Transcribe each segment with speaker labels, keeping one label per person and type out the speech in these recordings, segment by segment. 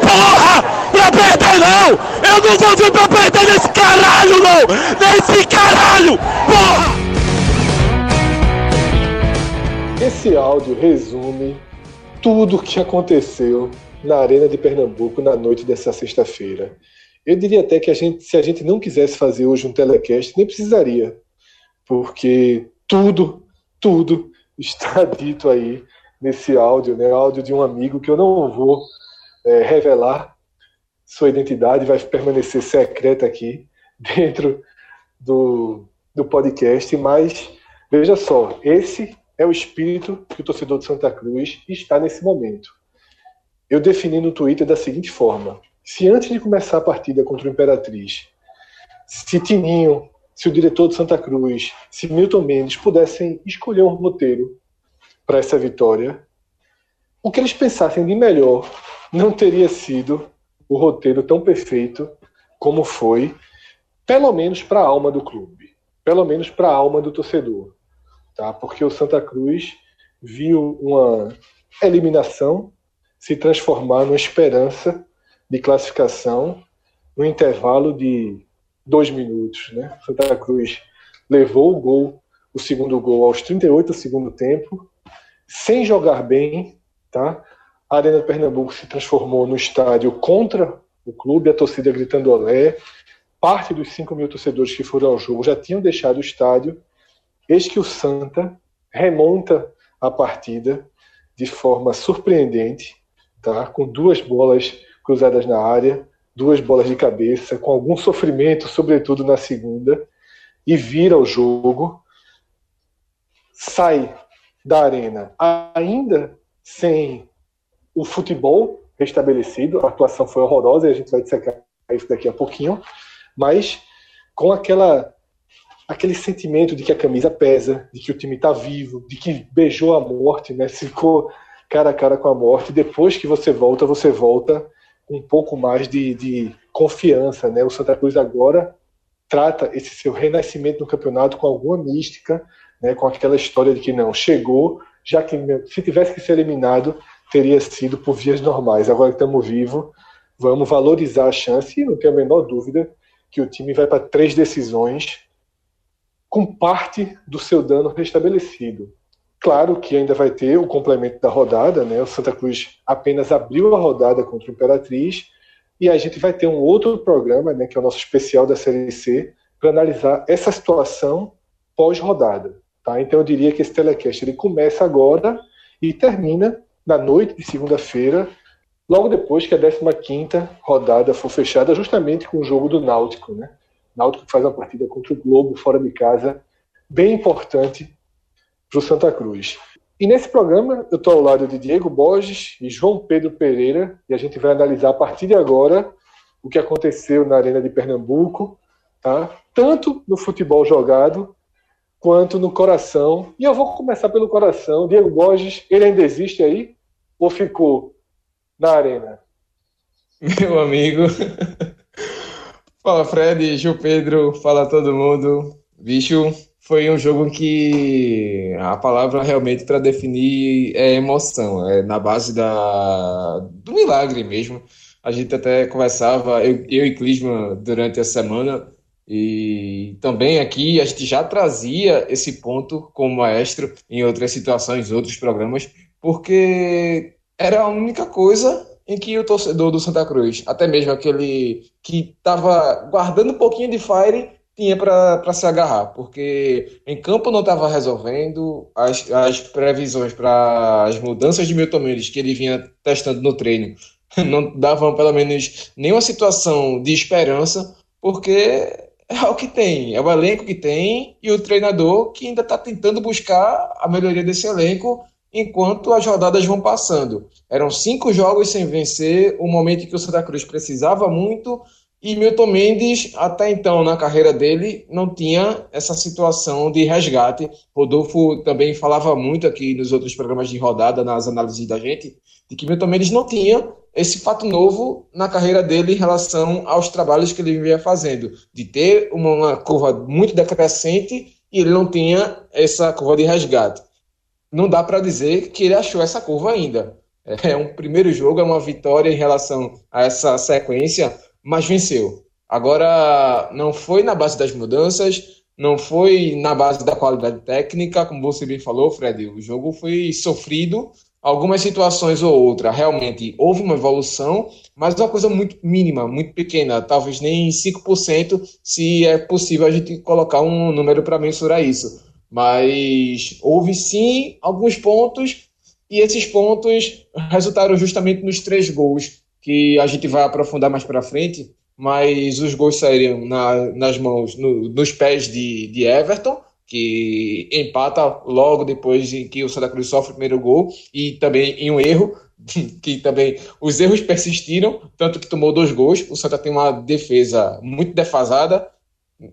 Speaker 1: porra pra perder não! Eu não vou vir pra perder nesse caralho não! Nesse caralho! Porra!
Speaker 2: Esse áudio resume tudo o que aconteceu na Arena de Pernambuco na noite dessa sexta-feira. Eu diria até que a gente, se a gente não quisesse fazer hoje um telecast, nem precisaria, porque tudo, tudo está dito aí nesse áudio, né? Áudio de um amigo que eu não vou é, revelar sua identidade, vai permanecer secreta aqui dentro do, do podcast, mas veja só, esse é o espírito que o torcedor de Santa Cruz está nesse momento. Eu defini no Twitter da seguinte forma: se antes de começar a partida contra o Imperatriz, se Tininho, se o diretor de Santa Cruz, se Milton Mendes pudessem escolher um roteiro para essa vitória, o que eles pensassem de melhor não teria sido o roteiro tão perfeito como foi, pelo menos para a alma do clube, pelo menos para a alma do torcedor, tá? Porque o Santa Cruz viu uma eliminação se transformar numa esperança de classificação no intervalo de dois minutos, né? Santa Cruz levou o gol, o segundo gol aos 38 do segundo tempo, sem jogar bem, tá? A Arena de Pernambuco se transformou no estádio contra o clube, a torcida gritando olé. Parte dos 5 mil torcedores que foram ao jogo já tinham deixado o estádio. Eis que o Santa remonta a partida de forma surpreendente, tá? com duas bolas cruzadas na área, duas bolas de cabeça, com algum sofrimento, sobretudo na segunda, e vira o jogo, sai da arena ainda sem o futebol restabelecido, a atuação foi horrorosa e a gente vai dissecar isso daqui a pouquinho, mas com aquela aquele sentimento de que a camisa pesa, de que o time está vivo, de que beijou a morte, né? Ficou cara a cara com a morte. Depois que você volta, você volta com um pouco mais de, de confiança, né? O Santa Cruz agora trata esse seu renascimento no campeonato com alguma mística, né? Com aquela história de que não chegou, já que se tivesse que ser eliminado, teria sido por vias normais. Agora que estamos vivos, vamos valorizar a chance e não tenho a menor dúvida que o time vai para três decisões com parte do seu dano restabelecido. Claro que ainda vai ter o complemento da rodada, né? O Santa Cruz apenas abriu a rodada contra o Imperatriz e a gente vai ter um outro programa, né, que é o nosso especial da Série C, para analisar essa situação pós-rodada. Tá? Então eu diria que esse telecast ele começa agora e termina na noite de segunda-feira, logo depois que a 15ª rodada for fechada, justamente com o jogo do Náutico. Né? Náutico faz uma partida contra o Globo, fora de casa, bem importante para o Santa Cruz. E nesse programa eu estou ao lado de Diego Borges e João Pedro Pereira, e a gente vai analisar a partir de agora o que aconteceu na Arena de Pernambuco, tá? tanto no futebol jogado quanto no coração. E eu vou começar pelo coração. Diego Borges, ele ainda existe aí? Ou ficou na arena?
Speaker 3: Meu amigo. fala, Fred, Gil Pedro, fala todo mundo. Bicho, foi um jogo que a palavra realmente para definir é emoção, é na base da, do milagre mesmo. A gente até conversava, eu, eu e Clisma, durante a semana, e também aqui a gente já trazia esse ponto como maestro em outras situações, outros programas, porque era a única coisa em que o torcedor do Santa Cruz, até mesmo aquele que estava guardando um pouquinho de fire, tinha para se agarrar, porque em campo não estava resolvendo, as, as previsões para as mudanças de Milton Mendes que ele vinha testando no treino não davam pelo menos nenhuma situação de esperança, porque é o que tem, é o elenco que tem e o treinador que ainda está tentando buscar a melhoria desse elenco enquanto as rodadas vão passando. Eram cinco jogos sem vencer, o momento em que o Santa Cruz precisava muito e Milton Mendes, até então na carreira dele, não tinha essa situação de resgate. Rodolfo também falava muito aqui nos outros programas de rodada, nas análises da gente, de que Milton Mendes não tinha esse fato novo na carreira dele em relação aos trabalhos que ele vinha fazendo, de ter uma curva muito decrescente e ele não tinha essa curva de resgate. Não dá para dizer que ele achou essa curva ainda. É um primeiro jogo, é uma vitória em relação a essa sequência, mas venceu. Agora, não foi na base das mudanças, não foi na base da qualidade técnica, como você bem falou, Fred. O jogo foi sofrido, algumas situações ou outra, realmente houve uma evolução, mas uma coisa muito mínima, muito pequena, talvez nem 5%, se é possível a gente colocar um número para mensurar isso. Mas houve sim alguns pontos, e esses pontos resultaram justamente nos três gols, que a gente vai aprofundar mais para frente, mas os gols saíram na, nas mãos, no, nos pés de, de Everton, que empata logo depois em que o Santa Cruz sofre o primeiro gol, e também em um erro, que também os erros persistiram, tanto que tomou dois gols. O Santa tem uma defesa muito defasada,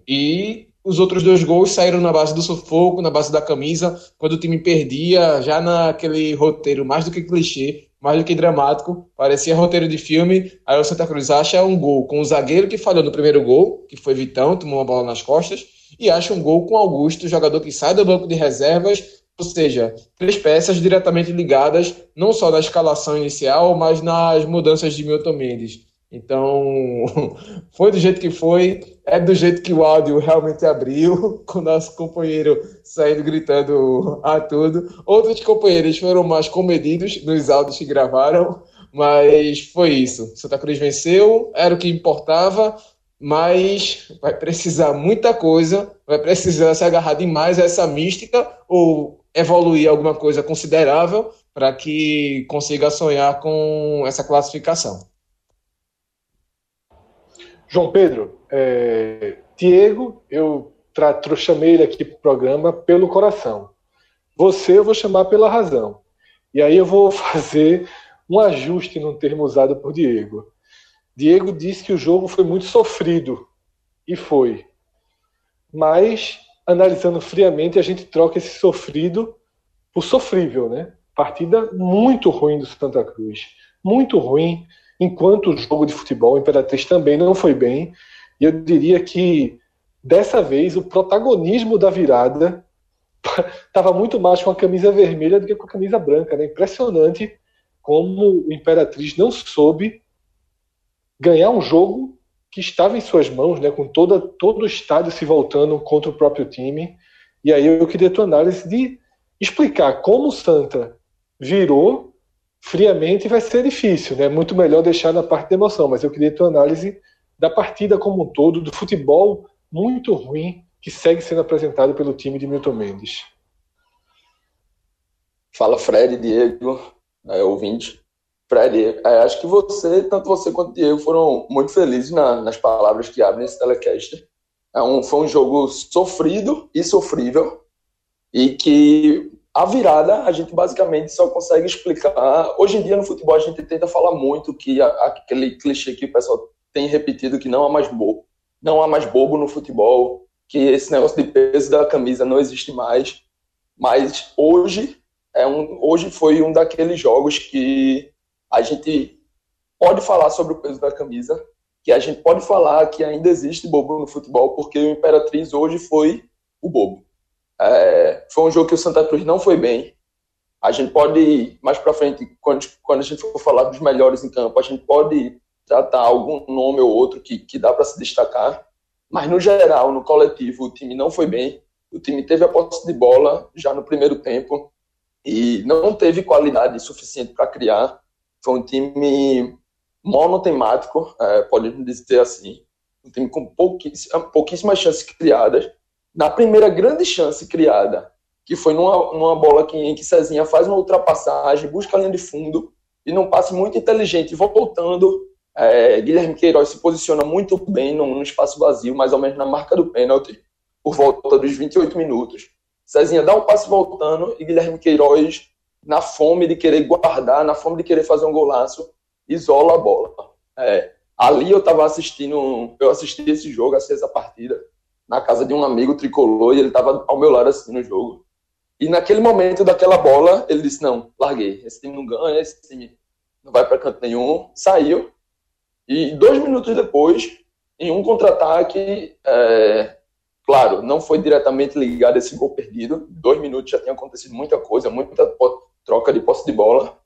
Speaker 3: e os outros dois gols saíram na base do sufoco, na base da camisa, quando o time perdia, já naquele roteiro mais do que clichê, mais do que dramático, parecia roteiro de filme. Aí o Santa Cruz acha um gol com o zagueiro que falhou no primeiro gol, que foi Vitão, tomou uma bola nas costas e acha um gol com Augusto, jogador que sai do banco de reservas, ou seja, três peças diretamente ligadas, não só na escalação inicial, mas nas mudanças de Milton Mendes. Então, foi do jeito que foi, é do jeito que o áudio realmente abriu, com o nosso companheiro saindo gritando a tudo. Outros companheiros foram mais comedidos nos áudios que gravaram, mas foi isso. Santa Cruz venceu, era o que importava, mas vai precisar muita coisa, vai precisar se agarrar demais a essa mística ou evoluir alguma coisa considerável para que consiga sonhar com essa classificação.
Speaker 2: João Pedro, é, Diego, eu chamei ele aqui para o programa pelo coração. Você eu vou chamar pela razão. E aí eu vou fazer um ajuste no termo usado por Diego. Diego disse que o jogo foi muito sofrido. E foi. Mas, analisando friamente, a gente troca esse sofrido por sofrível, né? Partida muito ruim do Santa Cruz. Muito ruim. Enquanto o jogo de futebol, o Imperatriz também não foi bem. E eu diria que, dessa vez, o protagonismo da virada estava muito mais com a camisa vermelha do que com a camisa branca. Né? Impressionante como o Imperatriz não soube ganhar um jogo que estava em suas mãos, né, com toda, todo o estádio se voltando contra o próprio time. E aí eu queria a tua análise de explicar como o Santa virou friamente vai ser difícil, né? Muito melhor deixar na parte da emoção, mas eu queria tua análise da partida como um todo, do futebol muito ruim que segue sendo apresentado pelo time de Milton Mendes.
Speaker 4: Fala Fred, Diego, é, ouvinte. Fred, é, acho que você, tanto você quanto Diego, foram muito felizes na, nas palavras que abrem esse telecast. É um, foi um jogo sofrido e sofrível, e que a virada a gente basicamente só consegue explicar. Hoje em dia no futebol a gente tenta falar muito que aquele clichê que o pessoal tem repetido que não há mais bobo, não há mais bobo no futebol, que esse negócio de peso da camisa não existe mais. Mas hoje é um, hoje foi um daqueles jogos que a gente pode falar sobre o peso da camisa, que a gente pode falar que ainda existe bobo no futebol, porque o Imperatriz hoje foi o bobo. É, foi um jogo que o Santa Cruz não foi bem. A gente pode mais para frente, quando, quando a gente for falar dos melhores em campo, a gente pode tratar algum nome ou outro que, que dá para se destacar. Mas no geral, no coletivo, o time não foi bem. O time teve a posse de bola já no primeiro tempo e não teve qualidade suficiente para criar. Foi um time monotemático, é, podemos dizer assim. Um time com pouquíssimas, pouquíssimas chances criadas. Na primeira grande chance criada, que foi numa, numa bola que, em que Cezinha faz uma ultrapassagem, busca a linha de fundo, e num passe muito inteligente, voltando, é, Guilherme Queiroz se posiciona muito bem no, espaço vazio, mais ou menos na marca do pênalti, por volta dos 28 minutos. Cezinha dá um passe voltando e Guilherme Queiroz na fome de querer guardar, na fome de querer fazer um golaço, isola a bola. É, ali eu estava assistindo, eu assisti esse jogo, assisti essa partida, na casa de um amigo tricolor, e ele estava ao meu lado assistindo o jogo. E naquele momento daquela bola, ele disse: Não, larguei, esse time não ganha, esse time não vai para canto nenhum. Saiu, e dois minutos depois, em um contra-ataque, é, claro, não foi diretamente ligado esse gol perdido, dois minutos já tinha acontecido muita coisa, muita troca de posse de bola,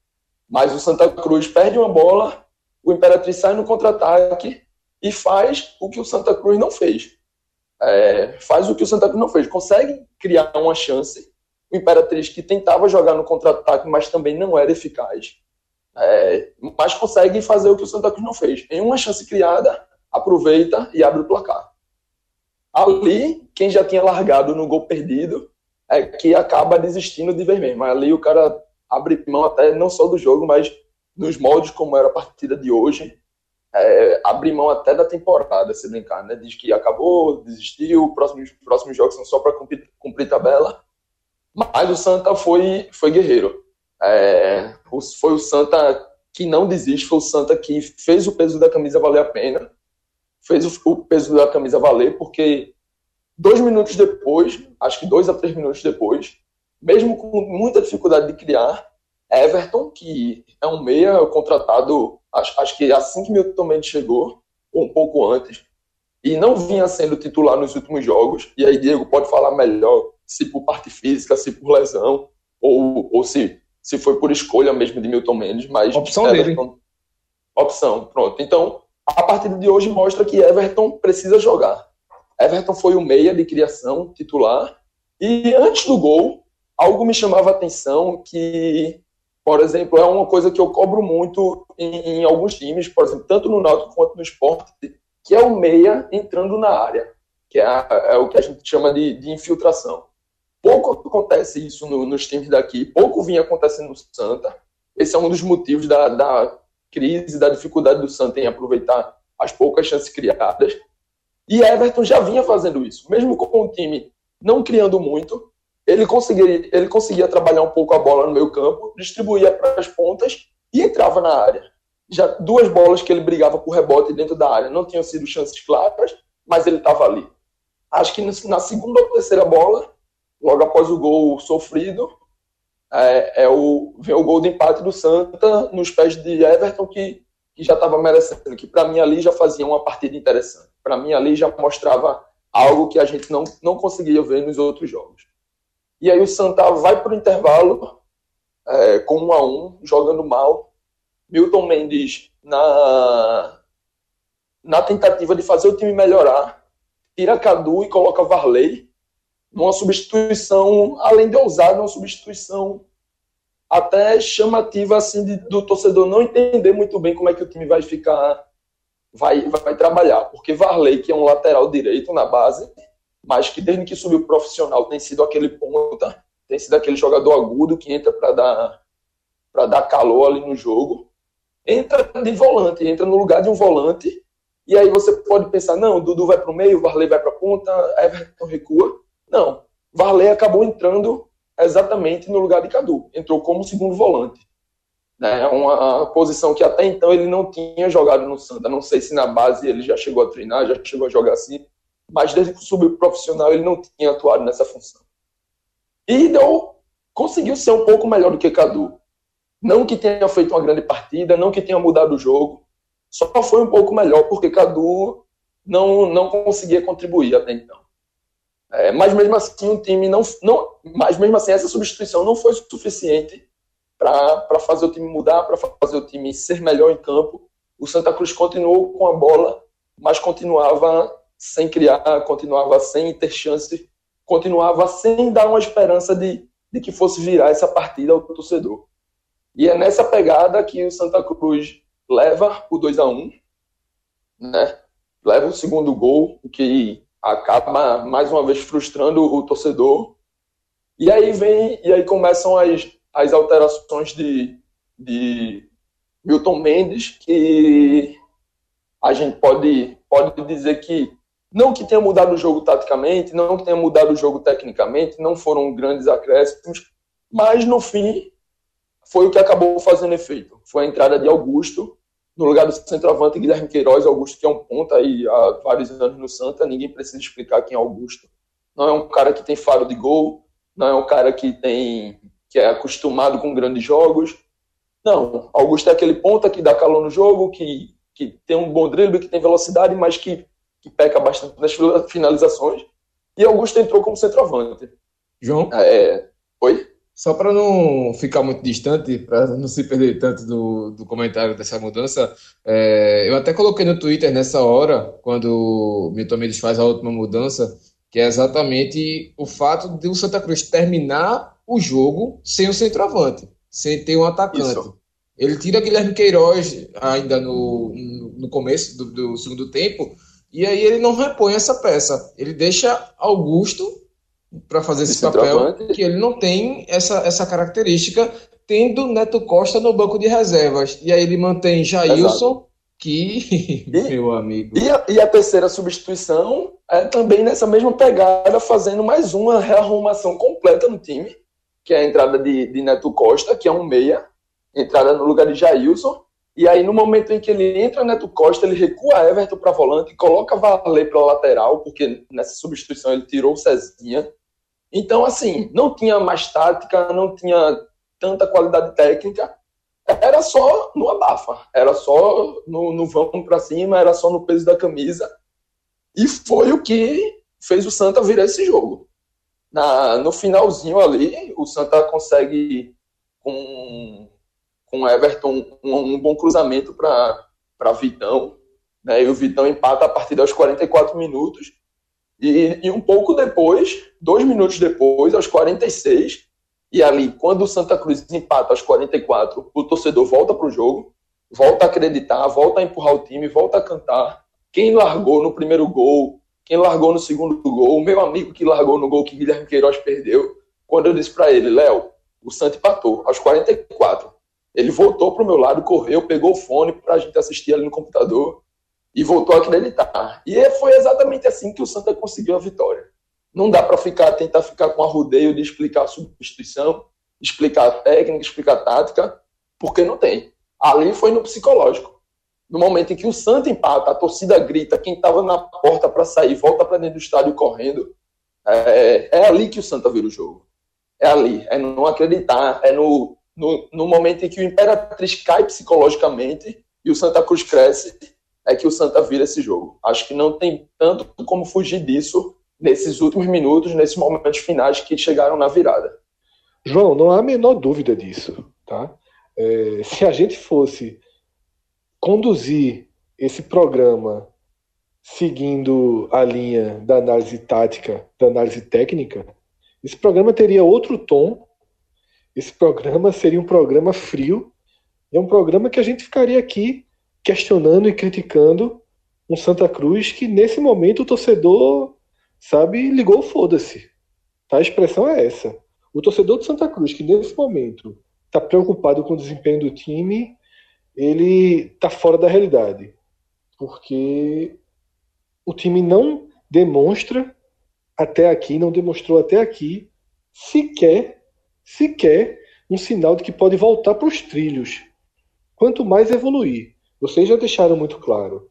Speaker 4: Mas o Santa Cruz perde uma bola, o Imperatriz sai no contra-ataque e faz o que o Santa Cruz não fez. É, faz o que o Santa Cruz não fez. Consegue criar uma chance. O Imperatriz que tentava jogar no contra-ataque, mas também não era eficaz. É, mas consegue fazer o que o Santa Cruz não fez. Em uma chance criada, aproveita e abre o placar. Ali, quem já tinha largado no gol perdido é que acaba desistindo de ver mesmo. Ali o cara abre mão até não só do jogo, mas nos moldes como era a partida de hoje, é, abre mão até da temporada, se brincar, né? Diz que acabou, desistiu, próximos, próximos jogos são só para cumprir, cumprir, tabela. Mas o Santa foi, foi guerreiro. É, foi o Santa que não desiste, foi o Santa que fez o peso da camisa valer a pena, fez o, o peso da camisa valer, porque dois minutos depois, acho que dois a três minutos depois, mesmo com muita dificuldade de criar, Everton, que é um meia contratado, acho, acho que assim que Milton Mendes chegou, ou um pouco antes, e não vinha sendo titular nos últimos jogos, e aí Diego pode falar melhor se por parte física, se por lesão, ou, ou se, se foi por escolha mesmo de Milton Mendes, mas...
Speaker 3: Opção Everton, dele.
Speaker 4: Opção, pronto. Então, a partida de hoje mostra que Everton precisa jogar. Everton foi o meia de criação titular, e antes do gol, algo me chamava a atenção que por exemplo, é uma coisa que eu cobro muito em, em, alguns times, por exemplo, tanto no Náutico quanto no esporte, que é o meia entrando na área, que é, a, é o que a gente chama de, de infiltração. Pouco acontece isso no, nos times daqui, pouco vinha acontecendo no Santa. Esse é um dos motivos da, da crise, da dificuldade do Santa em aproveitar as poucas chances criadas. E Everton já vinha fazendo isso, mesmo com o time não criando muito, ele conseguia, ele conseguia trabalhar um pouco a bola no meio campo, distribuía para as pontas e entrava na área. Já duas bolas que ele brigava por rebote dentro da área não tinham sido chances claras, mas ele estava ali. Acho que na segunda ou terceira bola, logo após o gol sofrido, é, é o, vem o gol de empate do Santa nos pés de Everton, que, que já estava merecendo, que para mim ali já fazia uma partida interessante. Para mim ali já mostrava algo que a gente não, não conseguia ver nos outros jogos. E aí o Santa vai para o intervalo é, com um a um, jogando mal. Milton Mendes na, na tentativa de fazer o time melhorar, tira Cadu e coloca Varley numa substituição, além de ousada, uma substituição até chamativa assim de, do torcedor não entender muito bem como é que o time vai ficar, vai, vai trabalhar, porque Varley, que é um lateral direito na base, mas que desde que subiu profissional tem sido aquele ponta, tem sido aquele jogador agudo que entra para dar para dar calor ali no jogo. Entra de volante, entra no lugar de um volante, e aí você pode pensar, não, Dudu vai para o meio, Varley vai para a ponta, Everton recua. Não, Varley acabou entrando exatamente no lugar de Cadu, entrou como segundo volante. É uma posição que até então ele não tinha jogado no Santa. Não sei se na base ele já chegou a treinar, já chegou a jogar assim, mas desde que subiu profissional ele não tinha atuado nessa função. E deu, conseguiu ser um pouco melhor do que Cadu. Não que tenha feito uma grande partida, não que tenha mudado o jogo, só foi um pouco melhor porque Cadu não, não conseguia contribuir até então. É, mas mesmo assim o time não, não, mas mesmo assim essa substituição não foi suficiente para fazer o time mudar, para fazer o time ser melhor em campo. O Santa Cruz continuou com a bola, mas continuava sem criar, continuava sem ter chance, continuava sem dar uma esperança de, de que fosse virar essa partida ao torcedor. E é nessa pegada que o Santa Cruz leva o 2 a 1 né? leva o segundo gol, que acaba mais uma vez frustrando o torcedor. E aí vem, e aí começam as, as alterações de, de Milton Mendes, que a gente pode, pode dizer que não que tenha mudado o jogo taticamente, não que tenha mudado o jogo tecnicamente, não foram grandes acréscimos, mas no fim foi o que acabou fazendo efeito. Foi a entrada de Augusto no lugar do centroavante Guilherme Queiroz, Augusto que é um ponta aí há vários anos no Santa, ninguém precisa explicar quem é Augusto. Não é um cara que tem faro de gol, não é um cara que tem que é acostumado com grandes jogos. Não, Augusto é aquele ponta que dá calor no jogo, que, que tem um bom drible, que tem velocidade, mas que que peca bastante nas finalizações. E Augusto entrou como centroavante.
Speaker 3: João?
Speaker 4: É, oi?
Speaker 3: Só para não ficar muito distante, para não se perder tanto do, do comentário dessa mudança, é, eu até coloquei no Twitter nessa hora, quando o Milton Mendes faz a última mudança, que é exatamente o fato de o Santa Cruz terminar o jogo sem o centroavante, sem ter um atacante. Isso. Ele tira Guilherme Queiroz ainda no, no começo do, do segundo tempo, e aí ele não repõe essa peça. Ele deixa Augusto para fazer esse papel, que ele não tem essa, essa característica, tendo Neto Costa no banco de reservas. E aí ele mantém Jailson, que, e, meu amigo.
Speaker 4: E a, e a, terceira substituição é também nessa mesma pegada, fazendo mais uma rearrumação completa no time, que é a entrada de, de Neto Costa, que é um meia, entrada no lugar de Jailson. E aí, no momento em que ele entra Neto Costa, ele recua Everton para volante, coloca Valer para lateral, porque nessa substituição ele tirou o Cezinha então, assim, não tinha mais tática, não tinha tanta qualidade técnica, era só no abafa, era só no, no vamos para cima, era só no peso da camisa. E foi o que fez o Santa virar esse jogo. Na, no finalzinho ali, o Santa consegue, com, com Everton, um, um bom cruzamento para Vitão. Né, e o Vitão empata a partir dos 44 minutos. E, e, um pouco depois, dois minutos depois, aos 46, e ali, quando o Santa Cruz empata aos 44, o torcedor volta para o jogo, volta a acreditar, volta a empurrar o time, volta a cantar. Quem largou no primeiro gol, quem largou no segundo gol, o meu amigo que largou no gol que Guilherme Queiroz perdeu, quando eu disse para ele, Léo, o Santa empatou aos 44. Ele voltou para o meu lado, correu, pegou o fone para a gente assistir ali no computador e voltou a acreditar. E foi exatamente assim que o Santa conseguiu a vitória. Não dá para ficar tentar ficar com a rodeio de explicar a substituição, explicar a técnica, explicar a tática, porque não tem. Ali foi no psicológico. No momento em que o Santa empata, a torcida grita, quem estava na porta para sair volta para dentro do estádio correndo. É, é, ali que o Santa vira o jogo. É ali. É não acreditar. É no, no, no momento em que o Imperatriz cai psicologicamente e o Santa Cruz cresce é que o Santa vira esse jogo. Acho que não tem tanto como fugir disso nesses últimos minutos, nesses momentos finais que chegaram na virada.
Speaker 2: João, não há a menor dúvida disso, tá? É, se a gente fosse conduzir esse programa seguindo a linha da análise tática, da análise técnica, esse programa teria outro tom. Esse programa seria um programa frio. É um programa que a gente ficaria aqui questionando e criticando um Santa Cruz que nesse momento o torcedor, sabe, ligou foda-se. Tá? A expressão é essa. O torcedor do Santa Cruz que nesse momento está preocupado com o desempenho do time, ele está fora da realidade. Porque o time não demonstra até aqui, não demonstrou até aqui sequer, sequer um sinal de que pode voltar para os trilhos. Quanto mais evoluir. Vocês já deixaram muito claro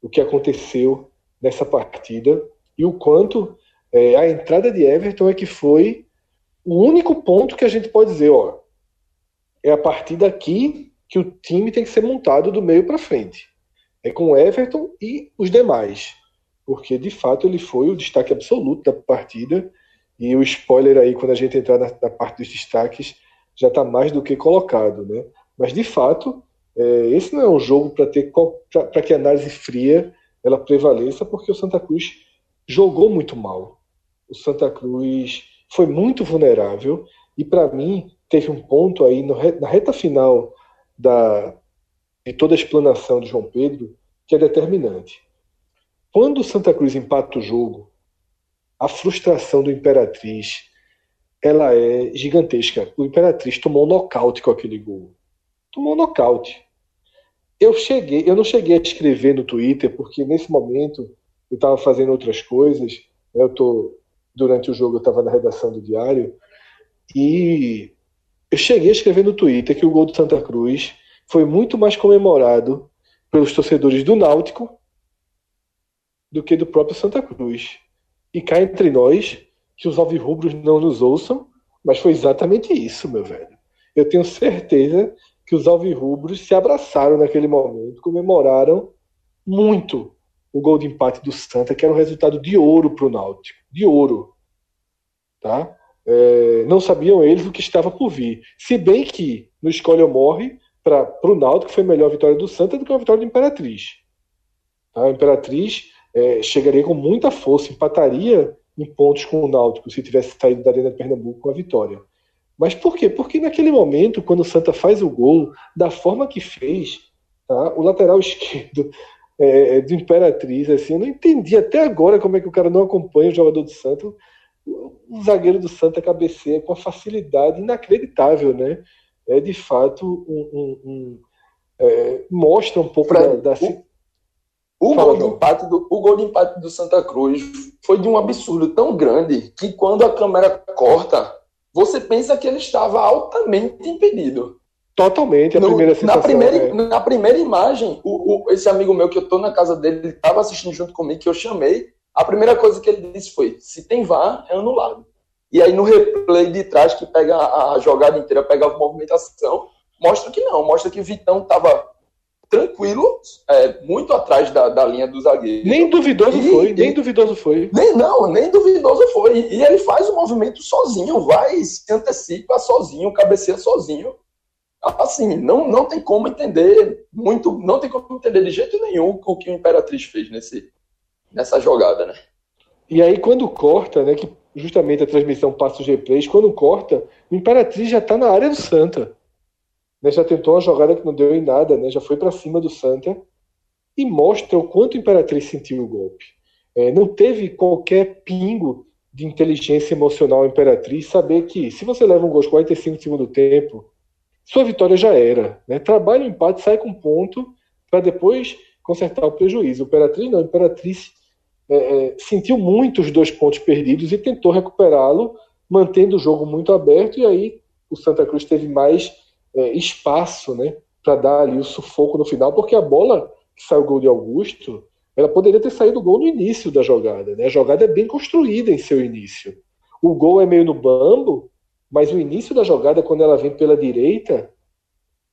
Speaker 2: o que aconteceu nessa partida e o quanto é, a entrada de Everton é que foi o único ponto que a gente pode dizer, ó, é a partir daqui que o time tem que ser montado do meio para frente. É com Everton e os demais, porque de fato ele foi o destaque absoluto da partida e o spoiler aí quando a gente entrar na, na parte dos destaques já está mais do que colocado, né? Mas de fato é, esse não é um jogo para ter para que a análise fria ela prevaleça, porque o Santa Cruz jogou muito mal. O Santa Cruz foi muito vulnerável e para mim teve um ponto aí no, na reta final da de toda a explanação de João Pedro que é determinante. Quando o Santa Cruz empata o jogo, a frustração do Imperatriz ela é gigantesca. O Imperatriz tomou um nocaute com aquele gol tomou nocaute. Eu cheguei, eu não cheguei a escrever no Twitter porque nesse momento eu estava fazendo outras coisas. Né? Eu tô durante o jogo eu estava na redação do diário e eu cheguei a escrever no Twitter que o gol do Santa Cruz foi muito mais comemorado pelos torcedores do Náutico do que do próprio Santa Cruz. E cá entre nós, que os alvirrubros não nos ouçam, mas foi exatamente isso, meu velho. Eu tenho certeza que os alvirrubros se abraçaram naquele momento, comemoraram muito o gol de empate do Santa, que era um resultado de ouro para o Náutico, de ouro, tá? é, não sabiam eles o que estava por vir. Se bem que no Escolha ou Morre, para o Náutico, foi melhor a vitória do Santa do que a vitória do Imperatriz. Tá? A Imperatriz é, chegaria com muita força, empataria em pontos com o Náutico se tivesse saído da Arena de Pernambuco com a vitória. Mas por quê? Porque naquele momento, quando o Santa faz o gol, da forma que fez, tá? o lateral esquerdo é, do Imperatriz, assim, eu não entendi até agora como é que o cara não acompanha o jogador do Santa. O, o zagueiro do Santa cabeceia com uma facilidade inacreditável, né? É de fato um, um, um é, mostra um pouco pra, da, da...
Speaker 4: O, o gol, de empate do, o gol de empate do Santa Cruz foi de um absurdo tão grande que quando a câmera corta, você pensa que ele estava altamente impedido.
Speaker 2: Totalmente, a no, primeira
Speaker 4: na primeira, é. na primeira imagem, o, o, esse amigo meu que eu tô na casa dele, ele estava assistindo junto comigo, que eu chamei, a primeira coisa que ele disse foi, se tem VAR, é anulado. E aí no replay de trás, que pega a, a jogada inteira, pega a movimentação, mostra que não, mostra que Vitão estava tranquilo, é, muito atrás da, da linha do zagueiro.
Speaker 2: Nem duvidoso e, foi, nem duvidoso foi.
Speaker 4: Nem, não, nem duvidoso foi. E ele faz o movimento sozinho, vai, se antecipa sozinho, cabeceia sozinho assim, não, não tem como entender muito, não tem como entender de jeito nenhum o que o Imperatriz fez nesse, nessa jogada, né?
Speaker 2: E aí quando corta, né, que justamente a transmissão passa os replays, quando corta, o Imperatriz já está na área do Santa. Né, já tentou uma jogada que não deu em nada, né, já foi para cima do Santa e mostra o quanto o Imperatriz sentiu o golpe. É, não teve qualquer pingo de inteligência emocional Imperatriz saber que se você leva um gol aos 45 do segundo tempo, sua vitória já era. Né? Trabalha o empate, sai com ponto para depois consertar o prejuízo. Imperatriz não, o Imperatriz é, é, sentiu muito os dois pontos perdidos e tentou recuperá-lo, mantendo o jogo muito aberto, e aí o Santa Cruz teve mais é, espaço né, para dar ali o sufoco no final, porque a bola que saiu o gol de Augusto, ela poderia ter saído o gol no início da jogada. Né? A jogada é bem construída em seu início. O gol é meio no bambo, mas o início da jogada, quando ela vem pela direita,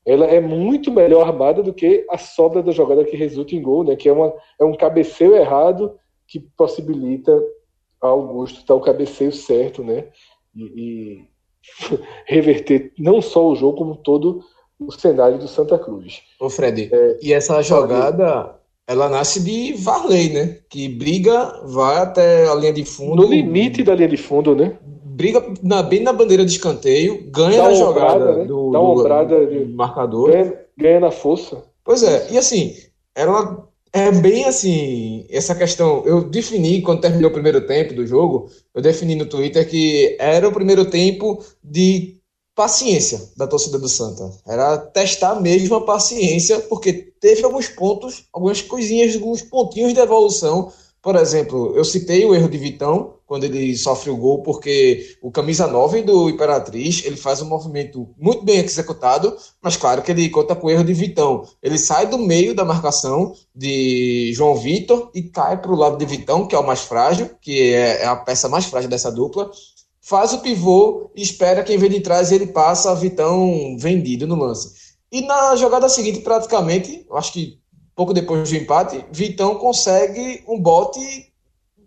Speaker 2: ela é muito melhor armada do que a sobra da jogada que resulta em gol, né? Que é, uma, é um cabeceio errado que possibilita a Augusto dar o cabeceio certo, né? E, e reverter não só o jogo, como todo o cenário do Santa Cruz.
Speaker 3: Ô Fred, é, e essa jogada, ela nasce de Varley, né? Que briga, vai até a linha de fundo.
Speaker 2: No limite da linha de fundo, né?
Speaker 3: briga na, bem na bandeira de escanteio, ganha na jogada né? do,
Speaker 2: Dá uma do,
Speaker 3: de, marcador.
Speaker 2: Ganha, ganha na força.
Speaker 3: Pois é, e assim, ela é bem assim, essa questão, eu defini quando terminou o primeiro tempo do jogo, eu defini no Twitter que era o primeiro tempo de paciência da torcida do Santa. Era testar mesmo a paciência, porque teve alguns pontos, algumas coisinhas, alguns pontinhos de evolução. Por exemplo, eu citei o erro de Vitão, quando ele sofre o gol, porque o camisa 9 do Imperatriz, ele faz um movimento muito bem executado, mas claro que ele conta com o erro de Vitão. Ele sai do meio da marcação de João Vitor e cai para o lado de Vitão, que é o mais frágil, que é, é a peça mais frágil dessa dupla, faz o pivô e espera quem vem de trás e ele passa Vitão vendido no lance. E na jogada seguinte, praticamente, acho que pouco depois do empate, Vitão consegue um bote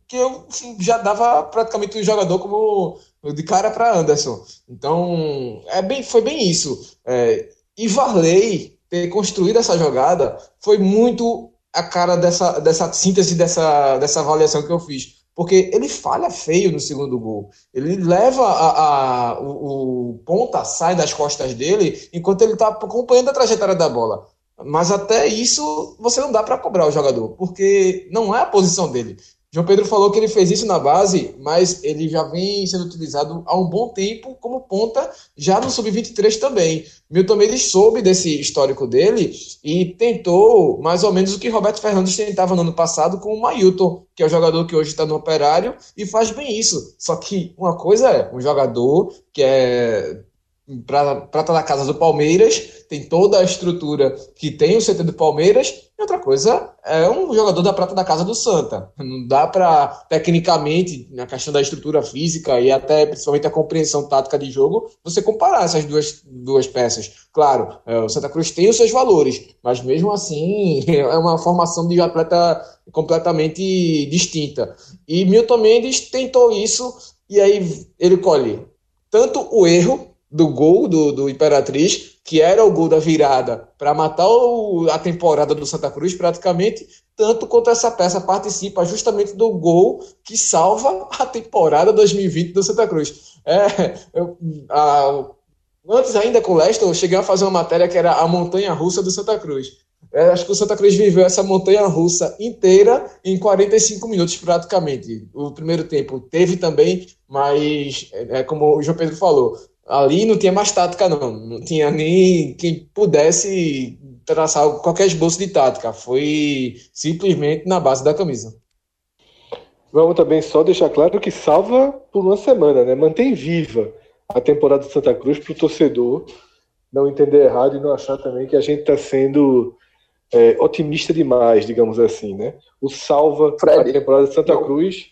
Speaker 3: que eu já dava praticamente o jogador como de cara para Anderson. Então, é bem, foi bem isso. É, e Varley ter construído essa jogada foi muito a cara dessa, dessa síntese, dessa, dessa avaliação que eu fiz. Porque ele falha feio no segundo gol. Ele leva a, a o, o, ponta, sai das costas dele, enquanto ele está acompanhando a trajetória da bola. Mas até isso você não dá para cobrar o jogador, porque não é a posição dele. João Pedro falou que ele fez isso na base, mas ele já vem sendo utilizado há um bom tempo como ponta, já no Sub-23 também. Milton Mendes soube desse histórico dele e tentou mais ou menos o que Roberto Fernandes tentava no ano passado com o Mailton, que é o jogador que hoje está no Operário e faz bem isso. Só que uma coisa é um jogador que é para estar tá na casa do Palmeiras, tem toda a estrutura que tem o CT do Palmeiras, e outra coisa é um jogador da prata da casa do Santa. Não dá para, tecnicamente, na questão da estrutura física e até principalmente a compreensão tática de jogo, você comparar essas duas, duas peças. Claro, é, o Santa Cruz tem os seus valores, mas mesmo assim é uma formação de atleta completamente distinta. E Milton Mendes tentou isso e aí ele colhe tanto o erro do gol do, do Imperatriz, que era o gol da virada para matar o, a temporada do Santa Cruz praticamente, tanto quanto essa peça participa justamente do gol que salva a temporada 2020 do Santa Cruz. É, eu, a, antes ainda com o Leicester, eu cheguei a fazer uma matéria que era a montanha russa do Santa Cruz. É, acho que o Santa Cruz viveu essa montanha russa inteira em 45 minutos, praticamente. O primeiro tempo teve também, mas, é, é, como o João Pedro falou, ali não tinha mais tática, não. Não tinha nem quem pudesse traçar qualquer esboço de tática. Foi simplesmente na base da camisa.
Speaker 2: Vamos também só deixar claro que salva por uma semana, né? Mantém viva a temporada de Santa Cruz para o torcedor não entender errado e não achar também que a gente está sendo é, otimista demais, digamos assim, né? O salva Fred, a temporada de Santa Cruz.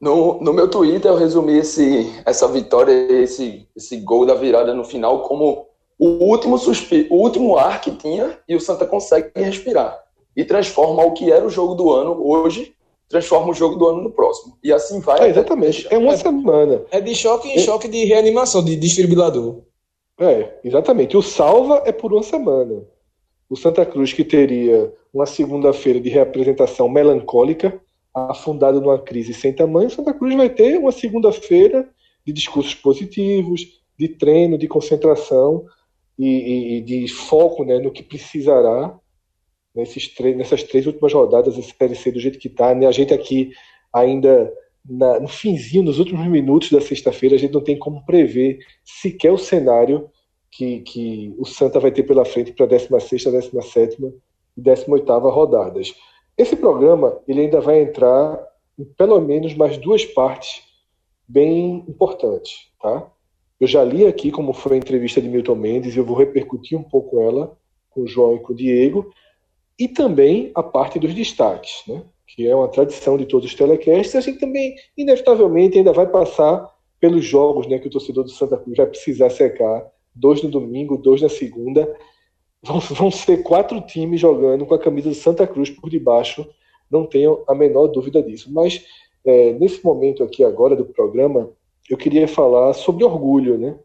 Speaker 4: No, no meu Twitter eu resumi esse, essa vitória, esse, esse gol da virada no final como o último suspiro, o último ar que tinha e o Santa consegue respirar e transforma o que era o jogo do ano hoje transforma o jogo do ano no próximo. E assim vai.
Speaker 2: É, exatamente. É uma é, semana.
Speaker 3: É de choque em é. choque de reanimação, de desfibrilador.
Speaker 2: É, exatamente. O salva é por uma semana o Santa Cruz, que teria uma segunda-feira de reapresentação melancólica, afundado numa crise sem tamanho, Santa Cruz vai ter uma segunda-feira de discursos positivos, de treino, de concentração e, e de foco né, no que precisará nesses três, nessas três últimas rodadas da Série C do jeito que está. Né? A gente aqui ainda na, no finzinho, nos últimos minutos da sexta-feira, a gente não tem como prever sequer o cenário que, que o Santa vai ter pela frente para a 16 17 e 18 rodadas. Esse programa ele ainda vai entrar em pelo menos mais duas partes bem importantes. Tá? Eu já li aqui como foi a entrevista de Milton Mendes e eu vou repercutir um pouco ela com o João e com o Diego, e também a parte dos destaques, né? que é uma tradição de todos os telecasts. A gente também, inevitavelmente, ainda vai passar pelos jogos né, que o torcedor do Santa Cruz vai precisar secar dois no domingo, dois na segunda. Vão, vão ser quatro times jogando com a camisa do Santa Cruz por debaixo, não tenho a menor dúvida disso. Mas é, nesse momento aqui agora do programa, eu queria falar sobre orgulho, né?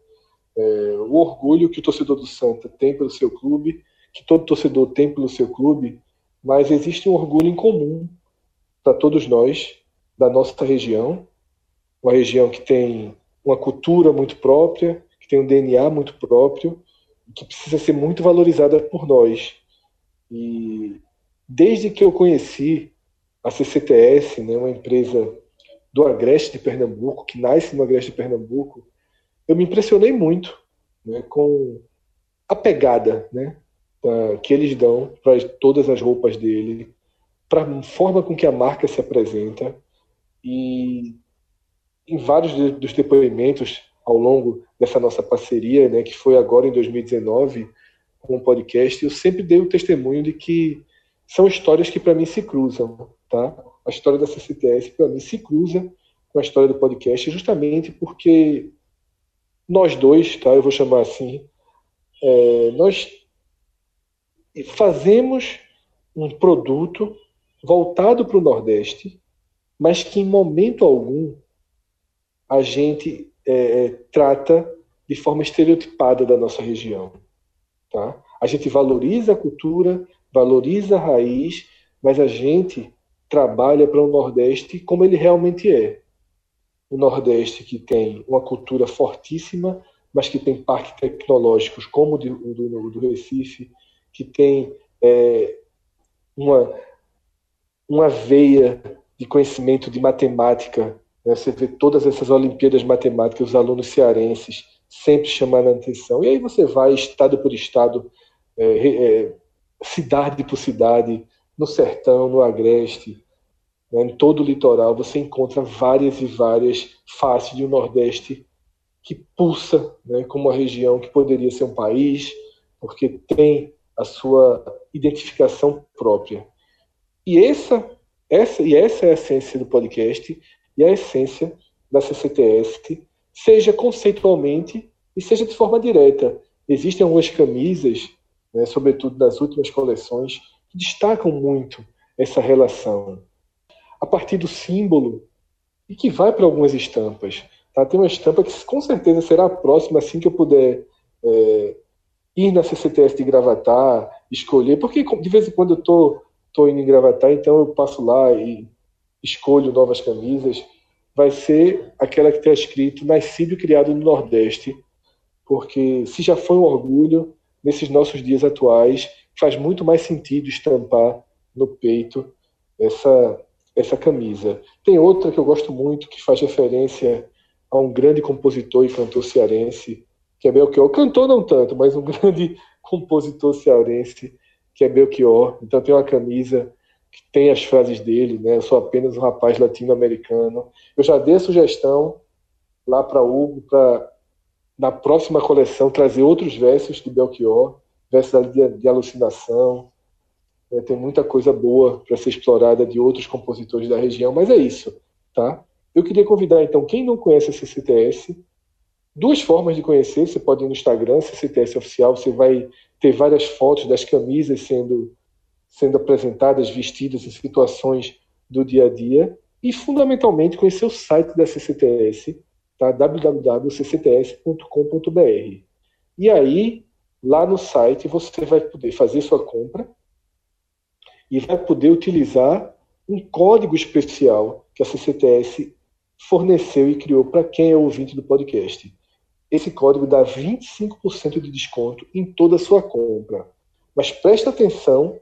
Speaker 2: É, o orgulho que o torcedor do Santa tem pelo seu clube, que todo torcedor tem pelo seu clube, mas existe um orgulho em comum para todos nós da nossa região, uma região que tem uma cultura muito própria, que tem um DNA muito próprio, que precisa ser muito valorizada por nós. E desde que eu conheci a CCTS, né, uma empresa do Agreste de Pernambuco, que nasce no Agreste de Pernambuco, eu me impressionei muito né, com a pegada né, que eles dão para todas as roupas dele, para a forma com que a marca se apresenta. E em vários dos depoimentos ao longo dessa nossa parceria, né, que foi agora em 2019 com o podcast, eu sempre dei o testemunho de que são histórias que para mim se cruzam, tá? A história da CCTS para mim se cruza com a história do podcast, justamente porque nós dois, tá? Eu vou chamar assim, é, nós fazemos um produto voltado para o Nordeste, mas que em momento algum a gente é, é, trata de forma estereotipada da nossa região. Tá? A gente valoriza a cultura, valoriza a raiz, mas a gente trabalha para o Nordeste como ele realmente é. O Nordeste que tem uma cultura fortíssima, mas que tem parques tecnológicos como o do, do, do Recife, que tem é, uma, uma veia de conhecimento de matemática? Você vê todas essas Olimpíadas Matemáticas, os alunos cearenses sempre chamando a atenção. E aí você vai, estado por estado, é, é, cidade por cidade, no sertão, no agreste, né? em todo o litoral, você encontra várias e várias faces de um Nordeste que pulsa né, como uma região que poderia ser um país, porque tem a sua identificação própria. E essa, essa, e essa é a essência do podcast, e a essência da CCTS, seja conceitualmente e seja de forma direta. Existem algumas camisas, né, sobretudo das últimas coleções, que destacam muito essa relação. A partir do símbolo, e que vai para algumas estampas, Tá? Tem uma estampa que com certeza será a próxima, assim que eu puder é, ir na CCTS de Gravatar, escolher, porque de vez em quando eu tô, tô indo em Gravatar, então eu passo lá e escolho novas camisas. Vai ser aquela que está escrito Nascido e Criado no Nordeste, porque se já foi um orgulho, nesses nossos dias atuais, faz muito mais sentido estampar no peito essa, essa camisa. Tem outra que eu gosto muito, que faz referência a um grande compositor e cantor cearense, que é Belchior. Cantor não tanto, mas um grande compositor cearense, que é Belchior. Então tem uma camisa que tem as frases dele, né? Eu sou apenas um rapaz latino-americano. Eu já dei a sugestão lá para Hugo para na próxima coleção trazer outros versos de Belchior, versos de, de alucinação. É, tem muita coisa boa para ser explorada de outros compositores da região, mas é isso, tá? Eu queria convidar, então, quem não conhece a CCTS, duas formas de conhecer. Você pode ir no Instagram, CCTS Oficial, você vai ter várias fotos das camisas sendo, sendo apresentadas, vestidas em situações do dia a dia. E, fundamentalmente, conhecer o site da CCTS, tá? www.ccts.com.br. E aí, lá no site, você vai poder fazer sua compra e vai poder utilizar um código especial que a CCTS forneceu e criou para quem é ouvinte do podcast. Esse código dá 25% de desconto em toda a sua compra. Mas presta atenção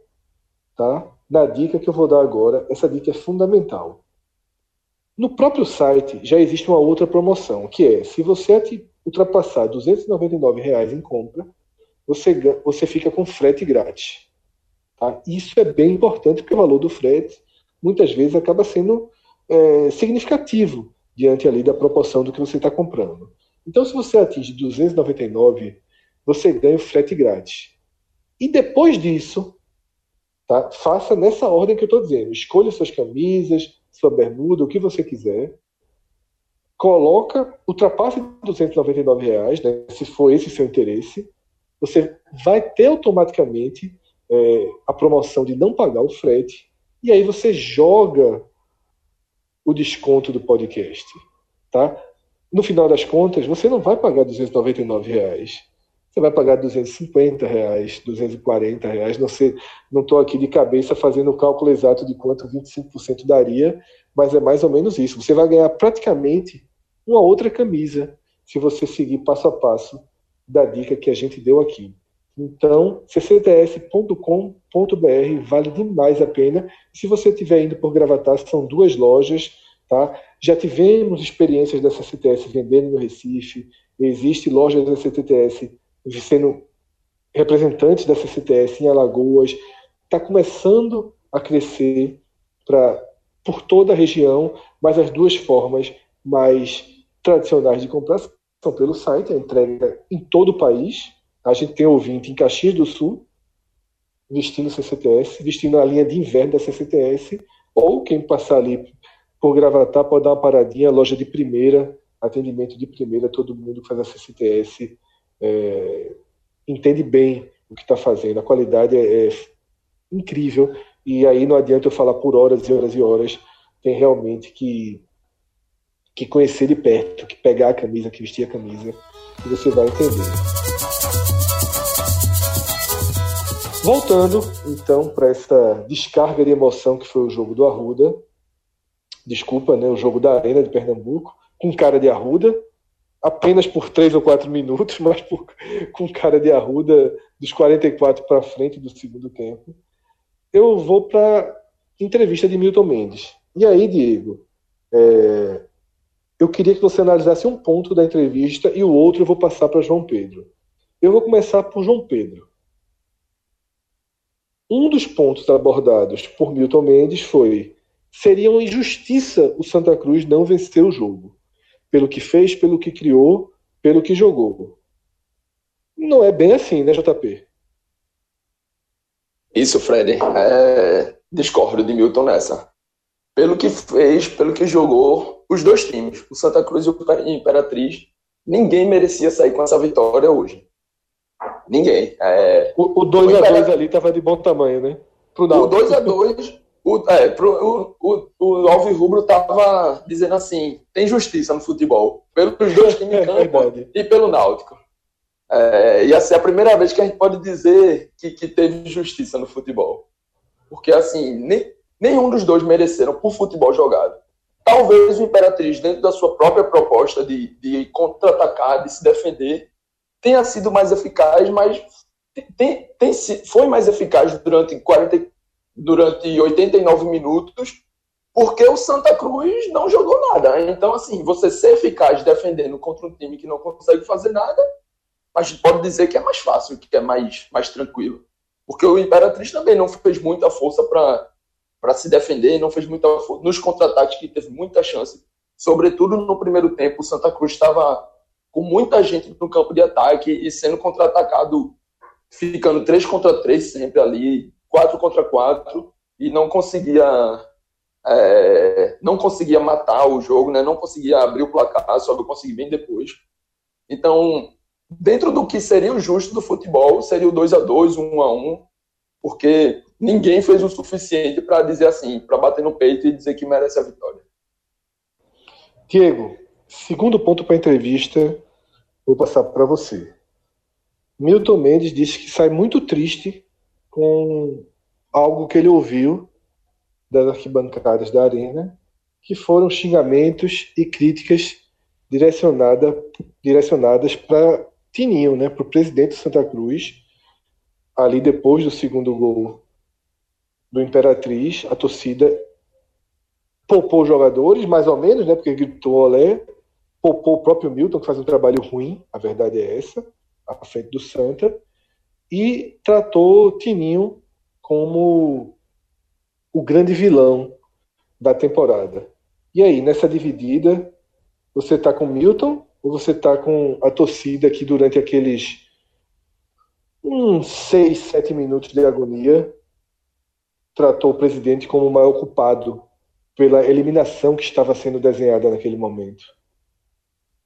Speaker 2: tá, na dica que eu vou dar agora. Essa dica é fundamental. No próprio site já existe uma outra promoção, que é se você ultrapassar 299 reais em compra, você, você fica com frete grátis. Tá? Isso é bem importante, porque o valor do frete muitas vezes acaba sendo é, significativo diante ali da proporção do que você está comprando. Então, se você atinge 299, você ganha o frete grátis. E depois disso, tá, faça nessa ordem que eu estou dizendo. Escolha suas camisas, sua bermuda, o que você quiser. Coloca, ultrapasse 299 reais, né, se for esse seu interesse. Você vai ter automaticamente é, a promoção de não pagar o frete. E aí você joga o desconto do podcast, tá? No final das contas, você não vai pagar 299 reais. Você vai pagar 250 reais, 240 reais. Não sei, não estou aqui de cabeça fazendo o cálculo exato de quanto 25% daria, mas é mais ou menos isso. Você vai ganhar praticamente uma outra camisa se você seguir passo a passo da dica que a gente deu aqui. Então, ccts.com.br vale demais a pena. Se você estiver indo por Gravatar, são duas lojas. Tá? Já tivemos experiências da CCTS vendendo no Recife. Existe lojas da CCTS sendo representantes da CCTS em Alagoas. Está começando a crescer pra, por toda a região, mas as duas formas mais tradicionais de comprar são pelo site, a entrega em todo o país, a gente tem ouvinte em Caxias do Sul, vestindo CCTS, vestindo a linha de inverno da CCTS, ou quem passar ali por Gravatar pode dar uma paradinha, loja de primeira, atendimento de primeira, todo mundo que faz a CCTS é, entende bem o que está fazendo, a qualidade é, é incrível, e aí não adianta eu falar por horas e horas e horas, tem realmente que, que conhecer de perto, que pegar a camisa, que vestir a camisa, e você vai entender. Voltando, então, para essa descarga de emoção que foi o jogo do Arruda. Desculpa, né? O jogo da Arena de Pernambuco, com cara de Arruda, apenas por três ou quatro minutos, mas por, com cara de Arruda dos 44 para frente do segundo tempo. Eu vou para entrevista de Milton Mendes. E aí, Diego, é, eu queria que você analisasse um ponto da entrevista e o outro eu vou passar para João Pedro. Eu vou começar por João Pedro. Um dos pontos abordados por Milton Mendes foi: seria uma injustiça o Santa Cruz não vencer o jogo, pelo que fez, pelo que criou, pelo que jogou. Não é bem assim, né, JP?
Speaker 4: Isso, Fred. É... Discordo de Milton nessa. Pelo que fez, pelo que jogou, os dois times, o Santa Cruz e o Imperatriz, ninguém merecia sair com essa vitória hoje. Ninguém. É...
Speaker 2: O 2x2 ali tava de bom tamanho, né?
Speaker 4: O 2x2 o, é, pro, o, o, o Alves Rubro estava dizendo assim: tem justiça no futebol, pelos dois times em campo é e pelo Náutico. É, ia ser a primeira vez que a gente pode dizer que, que teve justiça no futebol. Porque, assim, nem, nenhum dos dois mereceram por futebol jogado. Talvez o Imperatriz, dentro da sua própria proposta de, de contra-atacar, de se defender, tenha sido mais eficaz, mas tem, tem, foi mais eficaz durante 40, durante 89 minutos, porque o Santa Cruz não jogou nada. Então, assim, você ser eficaz defendendo contra um time que não consegue fazer nada, gente pode dizer que é mais fácil, que é mais, mais tranquilo. Porque o Imperatriz também não fez muita força para se defender, não fez muita força nos contra-ataques, que teve muita chance. Sobretudo no primeiro tempo, o Santa Cruz estava com muita gente no campo de ataque e sendo contra-atacado, ficando 3 contra 3 sempre ali, 4 contra 4 e não conseguia é, não conseguia matar o jogo, né? não conseguia abrir o placar, só eu consegui bem depois. Então, dentro do que seria o justo do futebol, seria o 2 a 2 1 a 1 porque ninguém fez o suficiente para dizer assim, para bater no peito e dizer que merece a vitória.
Speaker 2: Diego, segundo ponto para a entrevista, vou passar para você. Milton Mendes disse que sai muito triste com algo que ele ouviu das arquibancadas da Arena, que foram xingamentos e críticas direcionada, direcionadas para Tininho, né, para o presidente do Santa Cruz, ali depois do segundo gol do Imperatriz, a torcida poupou os jogadores, mais ou menos, né, porque gritou olé, poupou o próprio Milton, que faz um trabalho ruim, a verdade é essa, à frente do Santa, e tratou Tininho como o grande vilão da temporada. E aí, nessa dividida, você está com Milton ou você está com a torcida que durante aqueles uns seis, sete minutos de agonia tratou o presidente como o maior culpado pela eliminação que estava sendo desenhada naquele momento?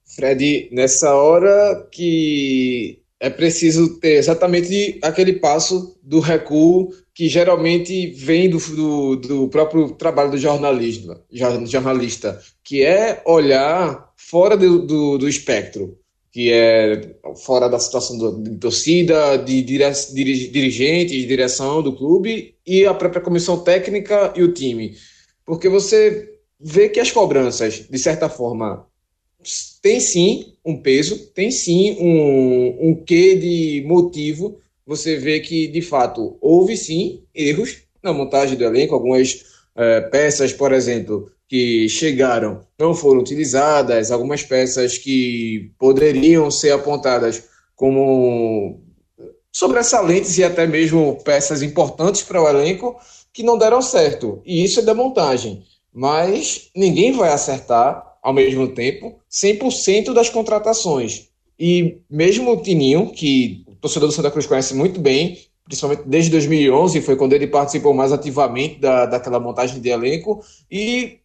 Speaker 3: Fred, nessa hora que é preciso ter exatamente aquele passo do recuo que geralmente vem do, do, do próprio trabalho do jornalista, jornalista, que é olhar fora do, do, do espectro, que é fora da situação do, de torcida, de dire, dirigentes, de direção do clube e a própria comissão técnica e o time. Porque você vê que as cobranças, de certa forma, tem sim um peso, tem sim um, um quê de motivo. Você vê que, de fato, houve sim erros na montagem do elenco. Algumas é, peças, por exemplo, que chegaram não foram utilizadas, algumas peças que poderiam ser apontadas como sobressalentes e até mesmo peças importantes para o elenco que não deram certo. E isso é da montagem. Mas ninguém vai acertar ao mesmo tempo 100% das contratações. E mesmo o Tininho, que o torcedor do Santa Cruz conhece muito bem, principalmente desde 2011, foi quando ele participou mais ativamente da, daquela montagem de elenco, e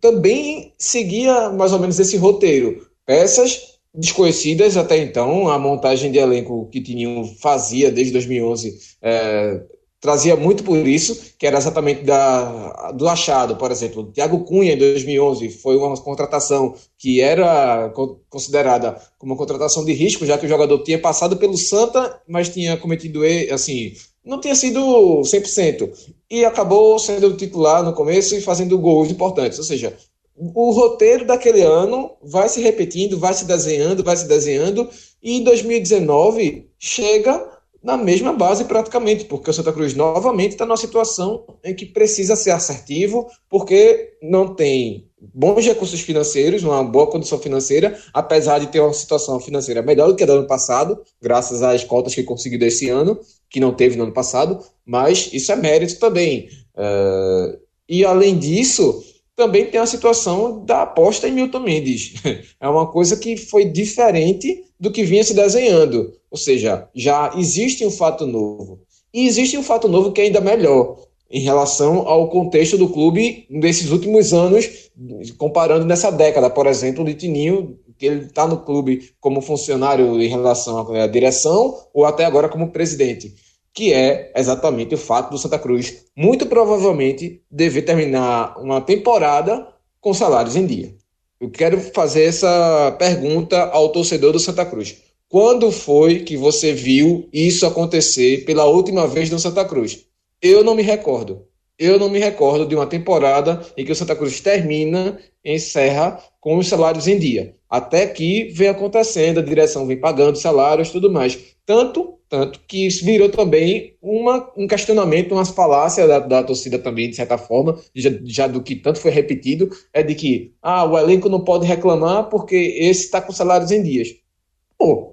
Speaker 3: também seguia mais ou menos esse roteiro. Peças desconhecidas até então, a montagem de elenco que Tininho fazia desde 2011 é, trazia muito por isso, que era exatamente da, do achado, por exemplo. O Thiago Cunha, em 2011, foi uma contratação que era considerada como uma contratação de risco, já que o jogador tinha passado pelo Santa, mas tinha cometido, assim, não tinha sido 100%. E acabou sendo titular no começo e fazendo gols importantes. Ou seja, o roteiro daquele ano vai se repetindo, vai se desenhando, vai se desenhando, e em 2019 chega na mesma base praticamente, porque o Santa Cruz novamente está numa situação em que precisa ser assertivo, porque não tem bons recursos financeiros, uma boa condição financeira, apesar de ter uma situação financeira melhor do que a do ano passado, graças às cotas que conseguiu desse ano, que não teve no ano passado, mas isso é mérito também. Uh, e além disso, também tem a situação da aposta em Milton Mendes. É uma coisa que foi diferente do que vinha se desenhando. Ou seja, já existe um fato novo. E existe um fato novo que é ainda melhor em relação ao contexto do clube nesses últimos anos, comparando nessa década, por exemplo, de Tininho, que ele está no clube como funcionário em relação à direção ou até agora como presidente que é exatamente o fato do Santa Cruz muito provavelmente dever terminar uma temporada com salários em dia. Eu quero fazer essa pergunta ao torcedor do Santa Cruz. Quando foi que você viu isso acontecer pela última vez no Santa Cruz? Eu não me recordo. Eu não me recordo de uma temporada em que o Santa Cruz termina, encerra com os salários em dia. Até que vem acontecendo, a direção vem pagando salários tudo mais. Tanto, tanto que isso virou também uma, um questionamento, umas falácias da, da torcida também, de certa forma, já, já, do que tanto foi repetido, é de que ah, o elenco não pode reclamar porque esse está com salários em dias.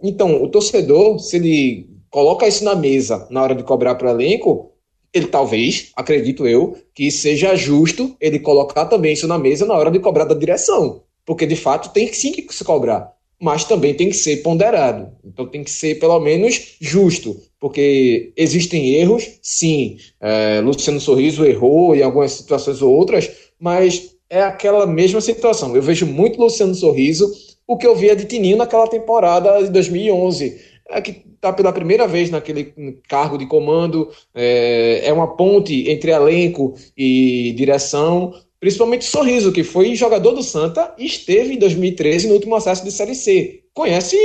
Speaker 3: Então, o torcedor, se ele coloca isso na mesa na hora de cobrar para o elenco, ele talvez, acredito eu, que seja justo ele colocar também isso na mesa na hora de cobrar da direção. Porque de fato tem sim que se cobrar, mas também tem que ser ponderado. Então tem que ser pelo menos justo, porque existem erros, sim. É, Luciano Sorriso errou em algumas situações ou outras, mas é aquela mesma situação. Eu vejo muito Luciano Sorriso, o que eu via de Tininho naquela temporada de 2011 é que está pela primeira vez naquele cargo de comando, é, é uma ponte entre elenco e direção, principalmente Sorriso, que foi jogador do Santa e esteve em 2013 no último acesso de Série C. Conhece,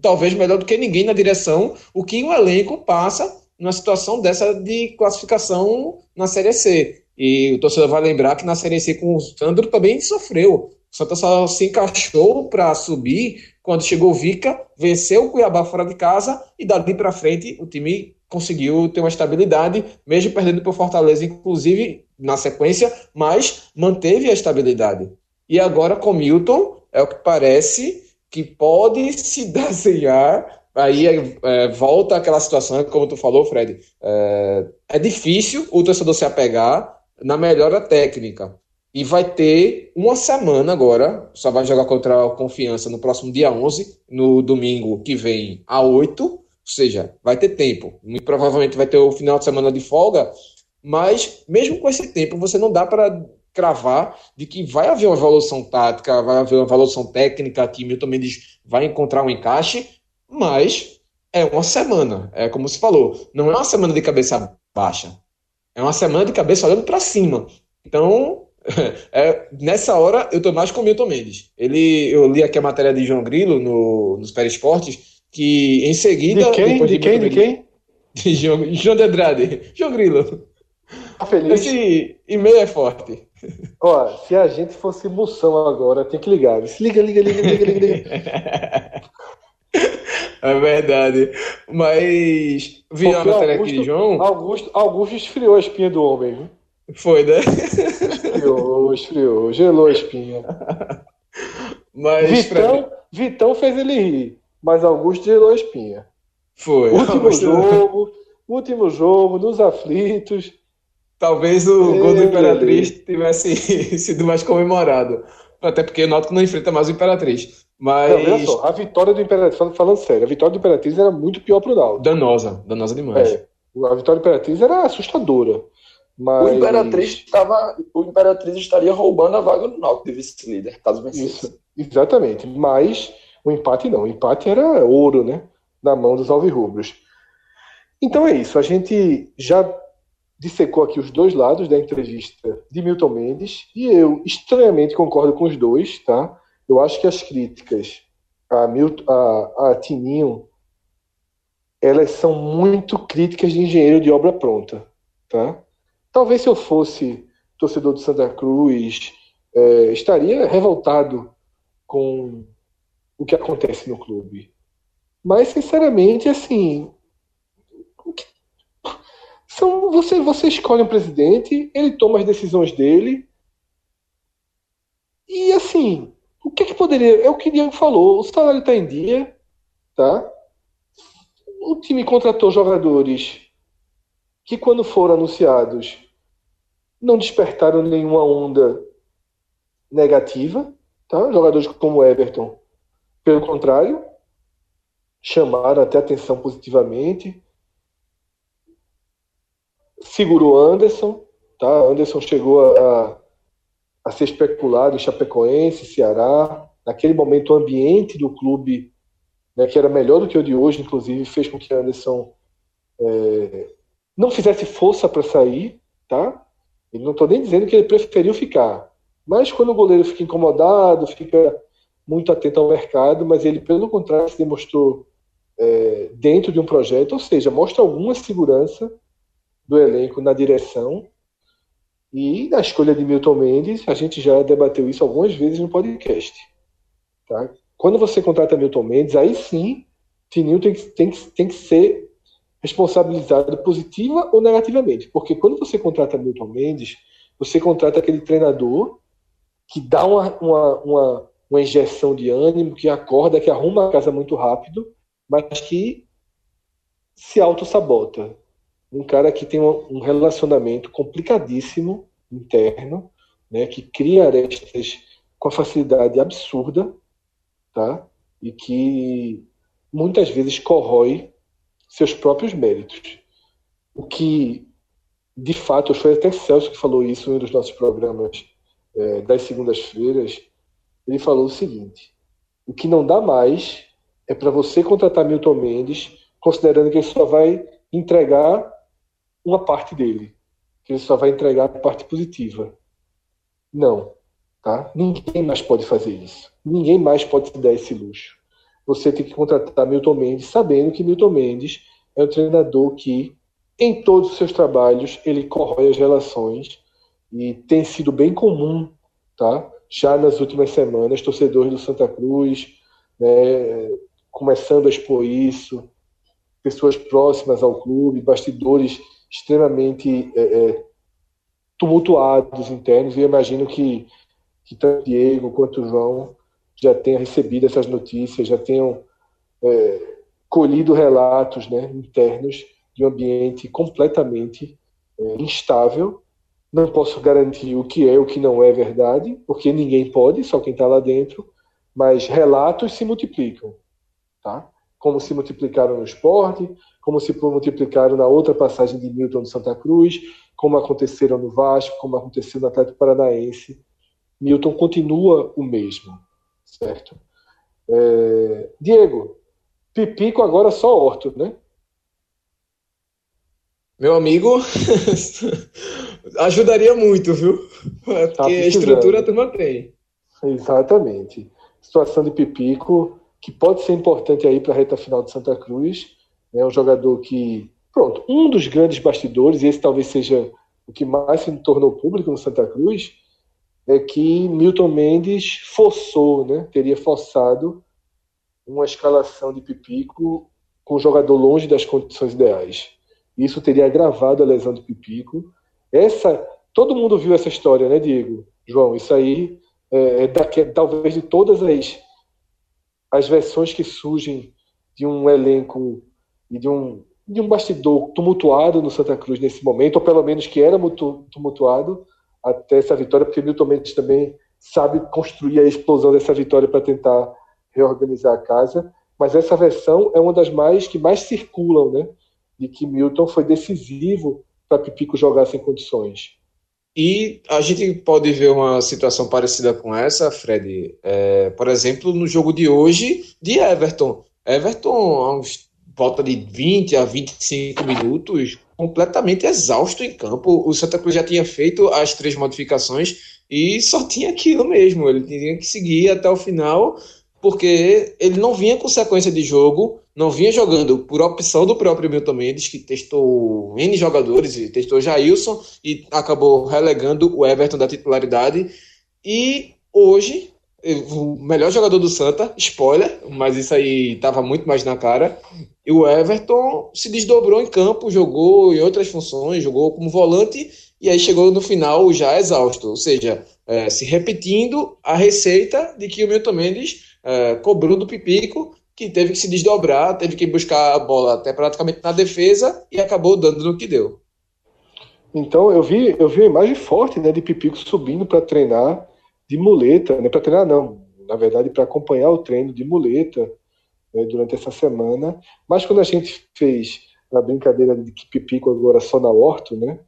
Speaker 3: talvez melhor do que ninguém na direção, o que o elenco passa numa situação dessa de classificação na Série C. E o torcedor vai lembrar que na Série C com o Sandro também sofreu. O Santa só se encaixou para subir quando chegou o Vica, venceu o Cuiabá fora de casa e dali para frente o time conseguiu ter uma estabilidade, mesmo perdendo para o Fortaleza, inclusive na sequência, mas manteve a estabilidade. E agora com Milton, é o que parece que pode se desenhar. Aí é, volta aquela situação, como tu falou, Fred. É, é difícil o torcedor se apegar na melhora técnica. E vai ter uma semana agora, só vai jogar contra a Confiança no próximo dia 11, no domingo que vem a 8, ou seja, vai ter tempo. Muito provavelmente vai ter o final de semana de folga, mas mesmo com esse tempo, você não dá para cravar de que vai haver uma evolução tática, vai haver uma evolução técnica, que Milton Mendes vai encontrar um encaixe, mas é uma semana. É como se falou, não é uma semana de cabeça baixa. É uma semana de cabeça olhando para cima. Então, é, nessa hora eu tô mais com o Milton Mendes. Ele, eu li aqui a matéria de João Grilo no, nos Esportes, que em seguida.
Speaker 2: De quem? De, de quem? De quem?
Speaker 3: De João, João de Andrade. João Grilo.
Speaker 2: Tá feliz?
Speaker 3: Esse e-mail é forte.
Speaker 2: Ó, se a gente fosse moção agora, tem que ligar. Se liga, liga, liga, liga, liga, liga.
Speaker 3: É verdade. Mas vi a matéria aqui de João.
Speaker 2: Augusto, Augusto esfriou a espinha do homem, viu?
Speaker 3: Foi, né?
Speaker 2: Esfriou, esfriou, gelou a espinha.
Speaker 3: Mas,
Speaker 2: Vitão. Vitão fez ele rir, mas Augusto gelou a espinha.
Speaker 3: Foi.
Speaker 2: Último jogo, último jogo, nos aflitos.
Speaker 3: Talvez o gol do Imperatriz tivesse sido mais comemorado. Até porque o Náutico não enfrenta mais o Imperatriz. Mas. Não,
Speaker 2: olha só, a vitória do Imperatriz, falando sério, a vitória do Imperatriz era muito pior pro Náutico.
Speaker 3: Danosa, danosa demais. É,
Speaker 2: a vitória do Imperatriz era assustadora. Mas...
Speaker 4: O Imperatriz estava, o Imperatriz estaria roubando a vaga do Náutico de vice-líder, caso vencesse. Isso,
Speaker 2: exatamente. Mas o empate não. O empate era ouro, né? Na mão dos alvirrubros. Então é isso. A gente já dissecou aqui os dois lados da entrevista de Milton Mendes e eu estranhamente concordo com os dois, tá? Eu acho que as críticas a, Milton, a, a Tininho elas são muito críticas de engenheiro de obra pronta, tá? Talvez se eu fosse torcedor do Santa Cruz, é, estaria revoltado com o que acontece no clube. Mas, sinceramente, assim. São, você, você escolhe um presidente, ele toma as decisões dele. E, assim, o que, que poderia. É o que o Diego falou: o salário está em dia, tá? O time contratou jogadores que, quando foram anunciados, não despertaram nenhuma onda negativa, tá? Jogadores como Everton, pelo contrário, chamaram até atenção positivamente. Segurou Anderson, tá? Anderson chegou a, a ser especulado em Chapecoense, Ceará. Naquele momento, o ambiente do clube, né, que era melhor do que o de hoje, inclusive, fez com que Anderson é, não fizesse força para sair, tá? E não estou nem dizendo que ele preferiu ficar. Mas quando o goleiro fica incomodado, fica muito atento ao mercado, mas ele, pelo contrário, se demonstrou é, dentro de um projeto, ou seja, mostra alguma segurança do elenco na direção. E na escolha de Milton Mendes, a gente já debateu isso algumas vezes no podcast. Tá? Quando você contrata Milton Mendes, aí sim, Tininho tem que, tem que, tem que ser responsabilizado positiva ou negativamente. Porque quando você contrata Milton Mendes, você contrata aquele treinador que dá uma, uma, uma, uma injeção de ânimo, que acorda, que arruma a casa muito rápido, mas que se auto-sabota. Um cara que tem um relacionamento complicadíssimo interno, né, que cria arestas com a facilidade absurda, tá? e que muitas vezes corrói seus próprios méritos. O que, de fato, foi até Celso que falou isso em um dos nossos programas é, das segundas-feiras. Ele falou o seguinte: o que não dá mais é para você contratar Milton Mendes, considerando que ele só vai entregar uma parte dele, que ele só vai entregar a parte positiva. Não, tá? Ninguém mais pode fazer isso. Ninguém mais pode se dar esse luxo você tem que contratar Milton Mendes, sabendo que Milton Mendes é um treinador que, em todos os seus trabalhos, ele corrói as relações e tem sido bem comum, tá? Já nas últimas semanas, torcedores do Santa Cruz, né, começando a expor isso, pessoas próximas ao clube, bastidores extremamente é, é, tumultuados internos. E eu imagino que, que tanto Diego quanto João já tenham recebido essas notícias, já tenham é, colhido relatos né, internos de um ambiente completamente é, instável. Não posso garantir o que é o que não é verdade, porque ninguém pode, só quem está lá dentro, mas relatos se multiplicam, tá? como se multiplicaram no esporte, como se multiplicaram na outra passagem de Milton de Santa Cruz, como aconteceram no Vasco, como aconteceu no Atlético Paranaense. Milton continua o mesmo certo? É... Diego, Pipico agora só Horto, né?
Speaker 3: Meu amigo, ajudaria muito, viu? Porque tá a estrutura a turma tem.
Speaker 2: Exatamente. Situação de Pipico, que pode ser importante aí para a reta final de Santa Cruz. É né? um jogador que, pronto, um dos grandes bastidores, e esse talvez seja o que mais se tornou público no Santa Cruz, é que Milton Mendes forçou, né, teria forçado uma escalação de Pipico com o jogador longe das condições ideais. Isso teria agravado a lesão de Pipico. Essa, todo mundo viu essa história, né, Diego? João, isso aí é, é talvez de todas as, as versões que surgem de um elenco e de um, de um bastidor tumultuado no Santa Cruz nesse momento, ou pelo menos que era tumultuado, até essa vitória, porque Milton Mendes também sabe construir a explosão dessa vitória para tentar reorganizar a casa. Mas essa versão é uma das mais que mais circulam, né? De que Milton foi decisivo para Pipico jogar sem condições.
Speaker 3: E a gente pode ver uma situação parecida com essa, Fred. É, por exemplo, no jogo de hoje de Everton. Everton, uns volta de 20 a 25 minutos, completamente exausto em campo. O Santa Cruz já tinha feito as três modificações e só tinha aquilo mesmo. Ele tinha que seguir até o final, porque ele não vinha com sequência de jogo, não vinha jogando por opção do próprio Milton Mendes, que testou N jogadores, e testou Jailson e acabou relegando o Everton da titularidade. E hoje, o melhor jogador do Santa, spoiler, mas isso aí estava muito mais na cara, e o Everton se desdobrou em campo, jogou em outras funções, jogou como volante e aí chegou no final já exausto. Ou seja, é, se repetindo a receita de que o Milton Mendes é, cobrou do Pipico, que teve que se desdobrar, teve que buscar a bola até praticamente na defesa e acabou dando no que deu.
Speaker 2: Então eu vi, eu vi uma imagem forte né, de Pipico subindo para treinar de muleta, né, para treinar não, na verdade para acompanhar o treino de muleta né, durante essa semana. Mas quando a gente fez a brincadeira de que Pipico agora só na Horto, né?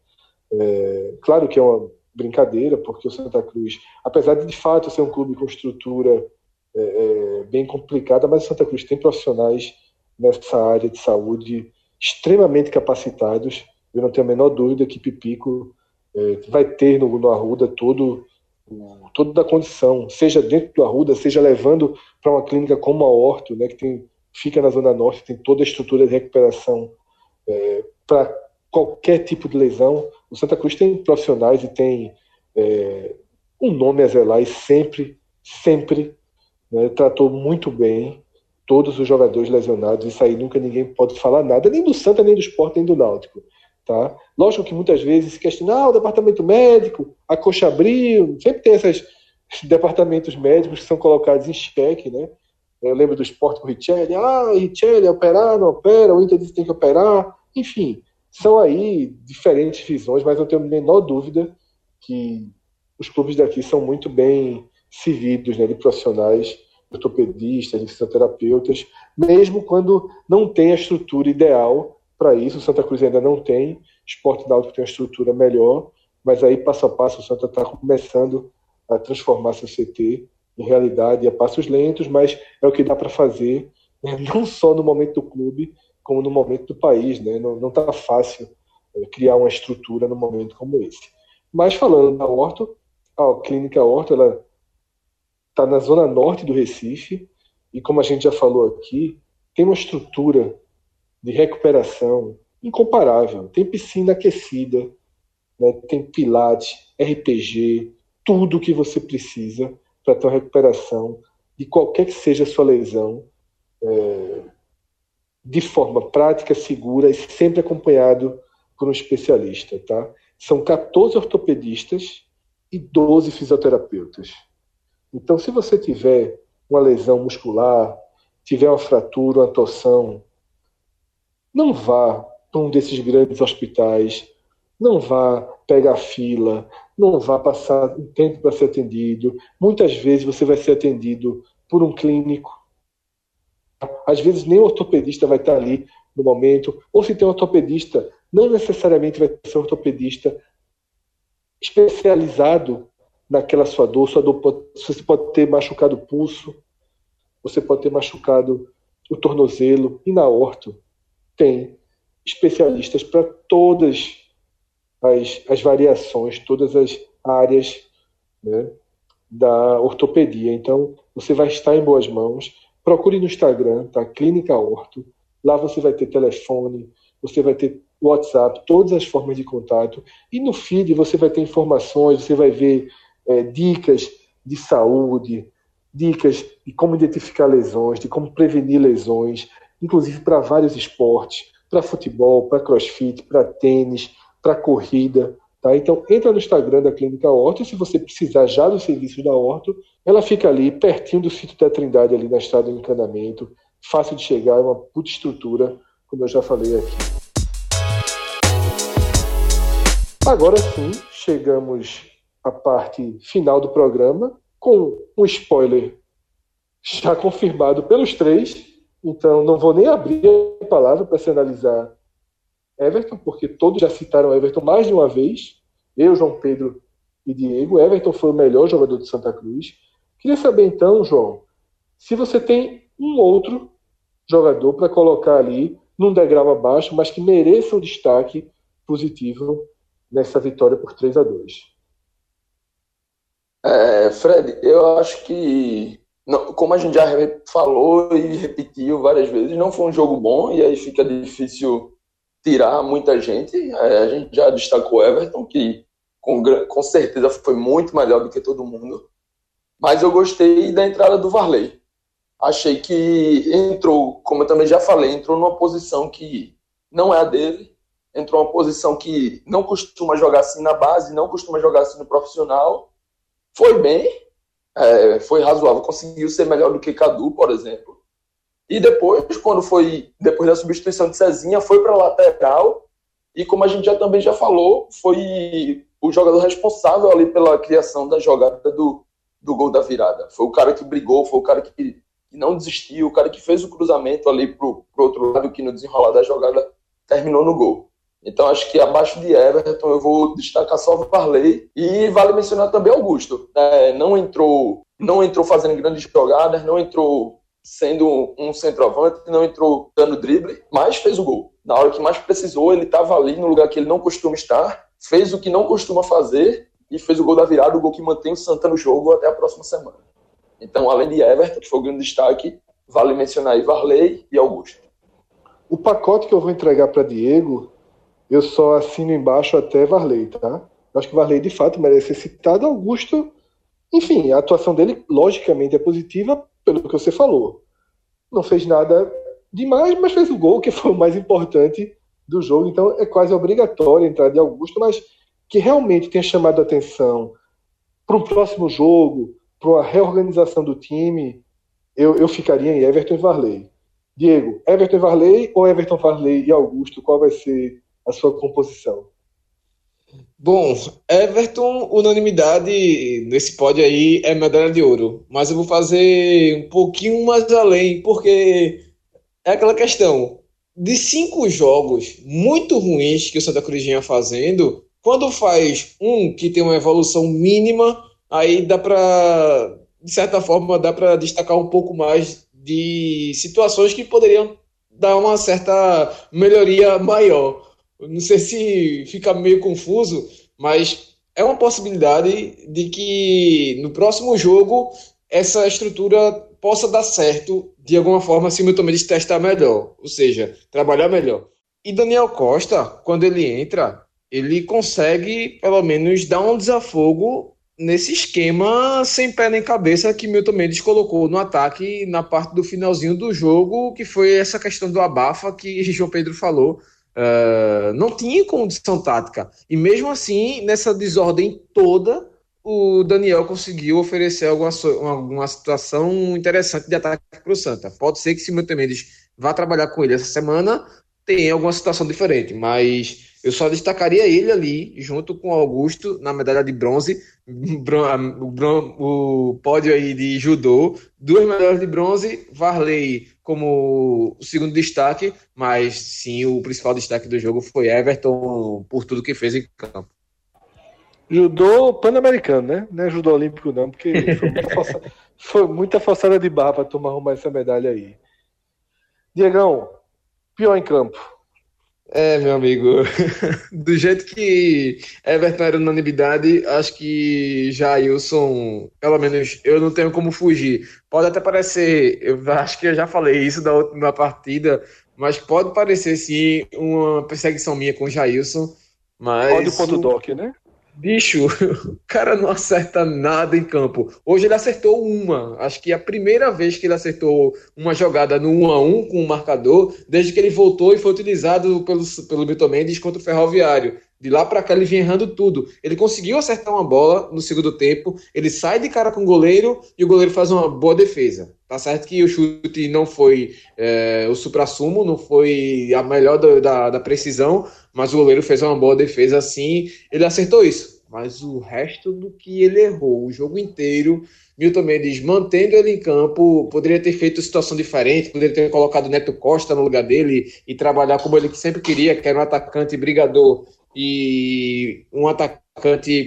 Speaker 2: É, claro que é uma brincadeira, porque o Santa Cruz, apesar de de fato ser um clube com estrutura é, é, bem complicada, mas o Santa Cruz tem profissionais nessa área de saúde extremamente capacitados. Eu não tenho a menor dúvida que Pipico é, vai ter no, no Arruda todo toda a condição, seja dentro do Arruda, seja levando para uma clínica como a Horto, né, que tem, fica na Zona Norte, tem toda a estrutura de recuperação é, para qualquer tipo de lesão. O Santa Cruz tem profissionais e tem é, um nome a zelar e sempre, sempre né, tratou muito bem todos os jogadores lesionados. Isso aí nunca ninguém pode falar nada, nem do Santa, nem do Esporte, nem do Náutico. Tá? Lógico que muitas vezes se questiona, ah, o departamento médico, a coxa abriu, sempre tem esses departamentos médicos que são colocados em xeque, né? Eu lembro do esporte com o Richelli, ah, Richelli, operar, não opera, o Inter disse que tem que operar, enfim, são aí diferentes visões, mas eu tenho a menor dúvida que os clubes daqui são muito bem servidos né, de profissionais, ortopedistas, de fisioterapeutas, mesmo quando não tem a estrutura ideal para isso. O Santa Cruz ainda não tem, Esporte Náutico tem uma estrutura melhor, mas aí passo a passo o Santa está começando a transformar seu CT em realidade a passos lentos, mas é o que dá para fazer, né? não só no momento do clube, como no momento do país. Né? Não está fácil é, criar uma estrutura num momento como esse. Mas falando da Horto, a Clínica Horto está na zona norte do Recife e, como a gente já falou aqui, tem uma estrutura de recuperação incomparável. Tem piscina aquecida, né? tem pilates, RPG, tudo o que você precisa para ter uma recuperação de qualquer que seja a sua lesão, é, de forma prática, segura e sempre acompanhado por um especialista. Tá? São 14 ortopedistas e 12 fisioterapeutas. Então, se você tiver uma lesão muscular, tiver uma fratura, uma torção, não vá para um desses grandes hospitais, não vá pegar fila, não vá passar um tempo para ser atendido. Muitas vezes você vai ser atendido por um clínico. Às vezes nem o ortopedista vai estar ali no momento, ou se tem um ortopedista, não necessariamente vai ser um ortopedista especializado naquela sua dor. Sua dor pode, você pode ter machucado o pulso, você pode ter machucado o tornozelo, e na orto tem especialistas para todas as, as variações, todas as áreas né, da ortopedia. Então, você vai estar em boas mãos. Procure no Instagram, tá? Clínica Orto. Lá você vai ter telefone, você vai ter WhatsApp, todas as formas de contato. E no feed você vai ter informações, você vai ver é, dicas de saúde, dicas de como identificar lesões, de como prevenir lesões, inclusive para vários esportes, para futebol, para crossfit, para tênis, para corrida. Tá? Então, entra no Instagram da Clínica Horto, se você precisar já do serviço da Horto, ela fica ali, pertinho do sítio da Trindade, ali na estrada do encanamento, fácil de chegar, é uma puta estrutura, como eu já falei aqui. Agora sim, chegamos à parte final do programa, com um spoiler já confirmado pelos três, então não vou nem abrir a palavra para se analisar Everton, porque todos já citaram Everton mais de uma vez. Eu, João Pedro e Diego. Everton foi o melhor jogador do Santa Cruz. Queria saber então, João, se você tem um outro jogador para colocar ali num degrau abaixo, mas que mereça um destaque positivo nessa vitória por 3 a 2
Speaker 4: é, Fred, eu acho que, não, como a gente já falou e repetiu várias vezes, não foi um jogo bom e aí fica difícil tirar muita gente. É, a gente já destacou Everton, que com, com certeza foi muito melhor do que todo mundo. Mas eu gostei da entrada do Varley. Achei que entrou, como eu também já falei, entrou numa posição que não é a dele. Entrou numa posição que não costuma jogar assim na base, não costuma jogar assim no profissional. Foi bem, é, foi razoável, conseguiu ser melhor do que Cadu, por exemplo. E depois, quando foi, depois da substituição de Cezinha, foi para lateral. E como a gente já também já falou, foi o jogador responsável ali pela criação da jogada do, do gol da virada. Foi o cara que brigou, foi o cara que, não desistiu, o cara que fez o cruzamento ali pro, pro outro lado, que no desenrolar da jogada terminou no gol. Então acho que abaixo de Everton eu vou destacar só o Varley e vale mencionar também Augusto. É, não entrou, não entrou fazendo grandes jogadas, não entrou sendo um centroavante, não entrou dando drible, mas fez o gol. Na hora que mais precisou, ele estava ali no lugar que ele não costuma estar, fez o que não costuma fazer e fez o gol da virada, o gol que mantém o Santa no jogo até a próxima semana. Então, além de Everton, que foi o grande destaque, vale mencionar aí Varley e Augusto.
Speaker 2: O pacote que eu vou entregar para Diego, eu só assino embaixo até Varley, tá? Eu acho que Varley de fato merece ser citado. Augusto, enfim, a atuação dele logicamente é positiva pelo que você falou. Não fez nada demais, mas fez o gol, que foi o mais importante do jogo. Então é quase obrigatório a entrada de Augusto, mas que realmente tenha chamado a atenção para um próximo jogo, para uma reorganização do time, eu, eu ficaria em Everton e Varley. Diego, Everton e Varley ou Everton, Varley e Augusto? Qual vai ser a sua composição?
Speaker 3: Bom, Everton, unanimidade nesse pódio aí é medalha de ouro. Mas eu vou fazer um pouquinho mais além, porque é aquela questão de cinco jogos muito ruins que o Santa Cruz vinha fazendo, quando faz um que tem uma evolução mínima, aí dá para, de certa forma, dá para destacar um pouco mais de situações que poderiam dar uma certa melhoria maior. Não sei se fica meio confuso, mas é uma possibilidade de que no próximo jogo essa estrutura possa dar certo de alguma forma se o Milton Mendes testar melhor, ou seja, trabalhar melhor. E Daniel Costa, quando ele entra, ele consegue pelo menos dar um desafogo nesse esquema sem pé nem cabeça que Milton Mendes colocou no ataque na parte do finalzinho do jogo, que foi essa questão do abafa que João Pedro falou. Uh, não tinha condição tática. E mesmo assim, nessa desordem toda, o Daniel conseguiu oferecer alguma, alguma situação interessante de ataque para o Santa. Pode ser que se Milton Mendes vá trabalhar com ele essa semana, tenha alguma situação diferente, mas eu só destacaria ele ali, junto com Augusto, na medalha de bronze, o, o pódio aí de judô, duas medalhas de bronze, Varley como o segundo destaque, mas sim, o principal destaque do jogo foi Everton, por tudo que fez em campo.
Speaker 2: Judô pan-americano, né? Não é judô olímpico, não, porque foi muita, forçada, foi muita forçada de barra para tomar arrumar essa medalha aí. Diegão, pior em campo.
Speaker 3: É, meu amigo, do jeito que Everton era unanimidade, acho que Jailson, pelo menos eu não tenho como fugir. Pode até parecer, eu acho que eu já falei isso da última partida, mas pode parecer sim uma perseguição minha com Jailson. Mas.
Speaker 2: Pode o ponto doc, né?
Speaker 3: Bicho, o cara não acerta nada em campo. Hoje ele acertou uma. Acho que é a primeira vez que ele acertou uma jogada no 1 a 1 com o marcador, desde que ele voltou e foi utilizado pelo, pelo Milton Mendes contra o Ferroviário. De lá para cá ele vinha errando tudo. Ele conseguiu acertar uma bola no segundo tempo, ele sai de cara com o goleiro e o goleiro faz uma boa defesa. Tá certo que o chute não foi é, o supra-sumo, não foi a melhor da, da, da, precisão, mas o goleiro fez uma boa defesa assim, ele acertou isso. Mas o resto do que ele errou, o jogo inteiro, Milton Mendes mantendo ele em campo, poderia ter feito situação diferente, poderia ter colocado Neto Costa no lugar dele e trabalhar como ele sempre queria, que era um atacante brigador e um atacante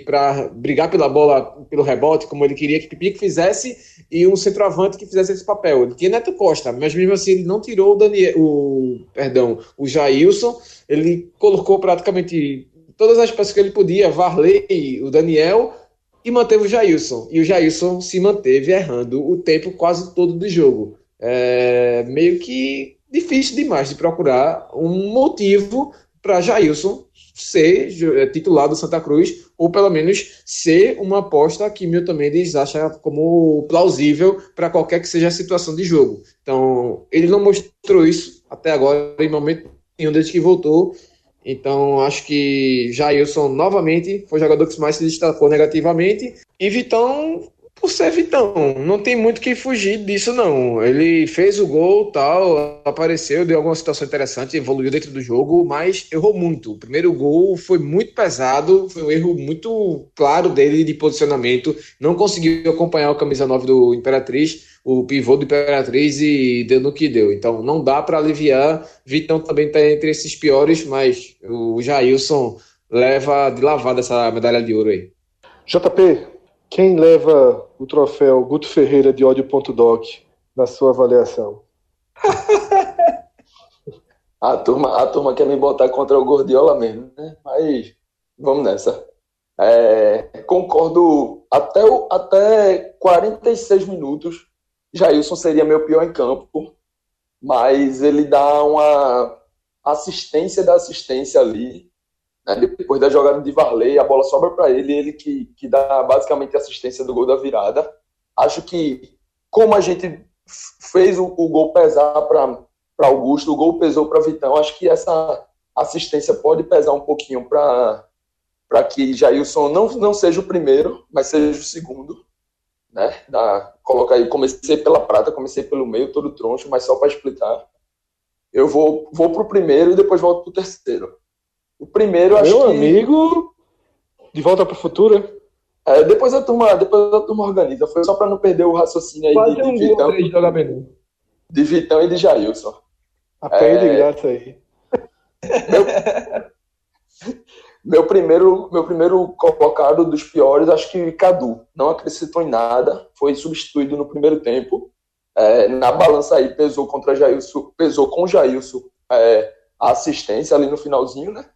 Speaker 3: para brigar pela bola, pelo rebote, como ele queria que Pipico fizesse, e um centroavante que fizesse esse papel. Ele tinha Neto Costa, mas mesmo assim ele não tirou o Daniel, o, perdão, o Jailson, ele colocou praticamente todas as peças que ele podia, Varley, o Daniel, e manteve o Jailson. E o Jailson se manteve errando o tempo quase todo do jogo. É meio que difícil demais de procurar um motivo para Jailson ser é, titular do Santa Cruz, ou pelo menos ser uma aposta que Milton Mendes acha como plausível para qualquer que seja a situação de jogo. Então, ele não mostrou isso até agora, em momento nenhum, desde que voltou. Então, acho que Jailson novamente foi o jogador que mais se destacou negativamente. E Vitão por ser Vitão. Não tem muito que fugir disso, não. Ele fez o gol, tal, apareceu, deu alguma situação interessante, evoluiu dentro do jogo, mas errou muito. O primeiro gol foi muito pesado, foi um erro muito claro dele de posicionamento. Não conseguiu acompanhar o camisa 9 do Imperatriz, o pivô do Imperatriz, e deu no que deu. Então não dá para aliviar. Vitão também está entre esses piores, mas o Jailson leva de lavada essa medalha de ouro aí.
Speaker 2: JP, quem leva o troféu Guto Ferreira de ódio.doc na sua avaliação?
Speaker 4: A turma, a turma quer me botar contra o Gordiola mesmo, né? Mas vamos nessa. É, concordo até, o, até 46 minutos. Jailson seria meu pior em campo, mas ele dá uma assistência da assistência ali. Né? Depois da jogada de Varley, a bola sobra para ele, ele que, que dá basicamente a assistência do gol da virada. Acho que, como a gente fez o, o gol pesar para Augusto, o gol pesou para Vitão, acho que essa assistência pode pesar um pouquinho para para que Jailson não, não seja o primeiro, mas seja o segundo. Né? Da, colocar aí, comecei pela prata, comecei pelo meio, todo troncho, mas só para explicar. Eu vou, vou para o primeiro e depois volto para o terceiro. O primeiro,
Speaker 2: acho Meu que... amigo, de volta para o futuro?
Speaker 4: É, depois a turma, depois a turma organiza. Foi só para não perder o raciocínio aí
Speaker 2: Quase de, de, um Vitão, de,
Speaker 4: de Vitão e de Jailson.
Speaker 2: A é... de graça aí.
Speaker 4: Meu... Meu primeiro, meu primeiro colocado dos piores, acho que Cadu. Não acrescentou em nada, foi substituído no primeiro tempo. É, na balança aí pesou contra Jailson, pesou com Jailson é, a assistência ali no finalzinho, né?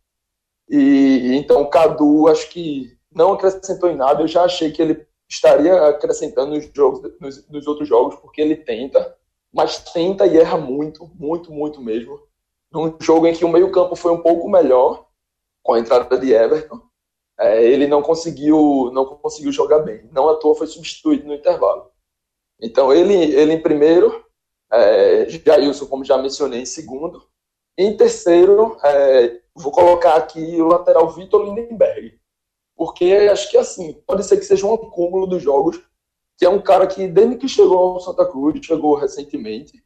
Speaker 4: E então Cadu acho que não acrescentou em nada. Eu já achei que ele estaria acrescentando nos, jogos, nos, nos outros jogos, porque ele tenta, mas tenta e erra muito, muito, muito mesmo. Num jogo em que o meio-campo foi um pouco melhor, com a entrada de Everton, é, ele não conseguiu, não conseguiu jogar bem. Não à toa foi substituído no intervalo. Então, ele, ele em primeiro, é, Jailson, como já mencionei, em segundo. Em terceiro, é, vou colocar aqui o lateral Vitor Lindenberg. Porque acho que assim, pode ser que seja um acúmulo dos jogos, que é um cara que, desde que chegou ao Santa Cruz, chegou recentemente,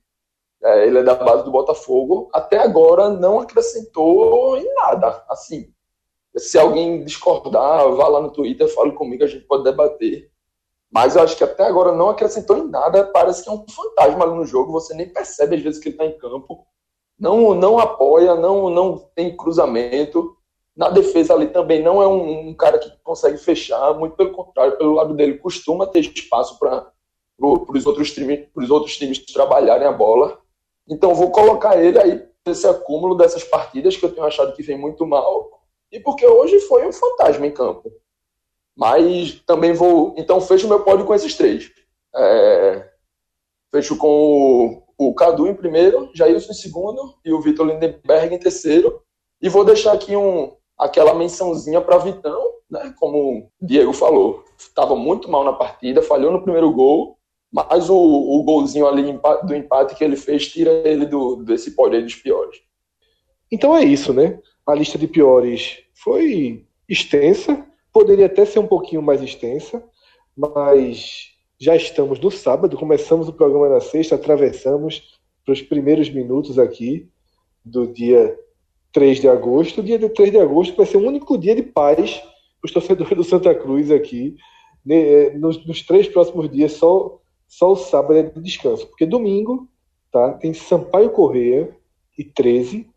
Speaker 4: é, ele é da base do Botafogo, até agora não acrescentou em nada. Assim, se alguém discordar, vá lá no Twitter, fale comigo, a gente pode debater. Mas eu acho que até agora não acrescentou em nada. Parece que é um fantasma ali no jogo. Você nem percebe às vezes que ele está em campo. Não, não apoia, não, não tem cruzamento. Na defesa ali também não é um, um cara que consegue fechar. Muito pelo contrário, pelo lado dele costuma ter espaço para os outros times, outros times trabalharem a bola. Então vou colocar ele aí nesse acúmulo dessas partidas que eu tenho achado que vem muito mal e porque hoje foi um fantasma em campo. Mas também vou. Então fecho meu pódio com esses três. É, fecho com o, o Cadu em primeiro, Jailson em segundo e o Vitor Lindenberg em terceiro. E vou deixar aqui um, aquela mençãozinha para Vitão, né? Como o Diego falou, estava muito mal na partida, falhou no primeiro gol mas o, o golzinho ali do empate que ele fez tira ele do, desse pódio dos piores.
Speaker 2: Então é isso, né? A lista de piores foi extensa, poderia até ser um pouquinho mais extensa, mas já estamos no sábado, começamos o programa na sexta, atravessamos para os primeiros minutos aqui do dia 3 de agosto. O dia de 3 de agosto vai ser o único dia de paz para os torcedores do Santa Cruz aqui. Né, nos, nos três próximos dias, só só o sábado é de descanso, porque domingo tá, tem Sampaio Correia e 13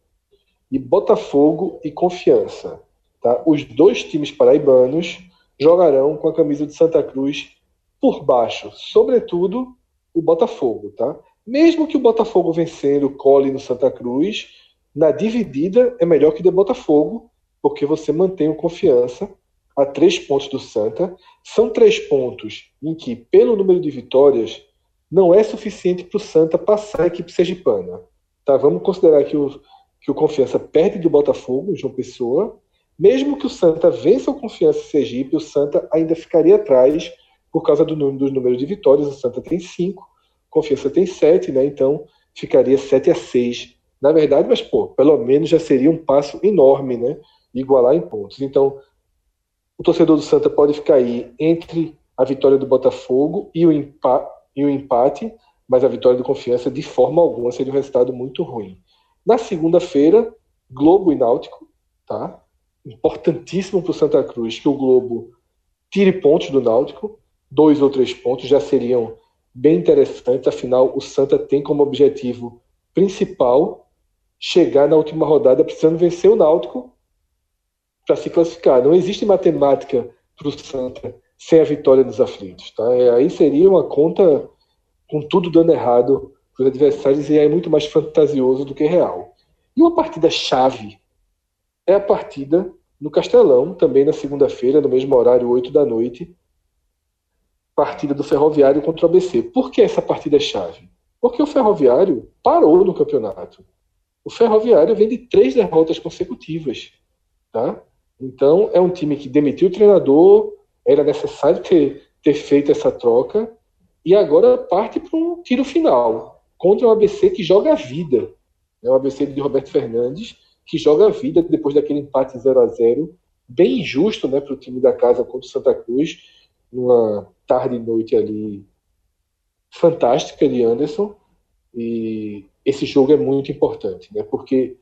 Speaker 2: e Botafogo e Confiança. Tá? Os dois times paraibanos jogarão com a camisa de Santa Cruz por baixo, sobretudo o Botafogo. Tá? Mesmo que o Botafogo vencendo cole no Santa Cruz, na dividida é melhor que de Botafogo, porque você mantém o confiança a três pontos do Santa. São três pontos em que, pelo número de vitórias, não é suficiente para o Santa passar a equipe sergipana. Tá? Vamos considerar que o, que o Confiança perde do Botafogo, João Pessoa. Mesmo que o Santa vença o Confiança Sergipe, o Santa ainda ficaria atrás por causa do número, dos números de vitórias. O Santa tem cinco, Confiança tem sete, né? então ficaria 7 a 6 na verdade, mas pô, pelo menos já seria um passo enorme, né? Igualar em pontos. Então, o torcedor do Santa pode ficar aí entre a vitória do Botafogo e o, empate, e o empate, mas a vitória do Confiança de forma alguma seria um resultado muito ruim. Na segunda-feira, Globo e Náutico, tá? Importantíssimo para o Santa Cruz que o Globo tire pontos do Náutico, dois ou três pontos já seriam bem interessantes, afinal o Santa tem como objetivo principal chegar na última rodada precisando vencer o Náutico para se classificar. Não existe matemática para o Santa sem a vitória dos aflitos. Tá? É, aí seria uma conta com tudo dando errado para os adversários e aí é muito mais fantasioso do que real. E uma partida chave é a partida no Castelão, também na segunda-feira, no mesmo horário, 8 da noite, partida do Ferroviário contra o ABC. Por que essa partida é chave? Porque o Ferroviário parou no campeonato. O Ferroviário vem de três derrotas consecutivas. Tá? Então, é um time que demitiu o treinador, era necessário ter, ter feito essa troca, e agora parte para um tiro final contra o ABC que joga a vida. É o ABC de Roberto Fernandes, que joga a vida depois daquele empate 0 a 0 bem injusto né, para o time da casa contra o Santa Cruz, numa tarde e noite ali fantástica de Anderson. E esse jogo é muito importante, né, porque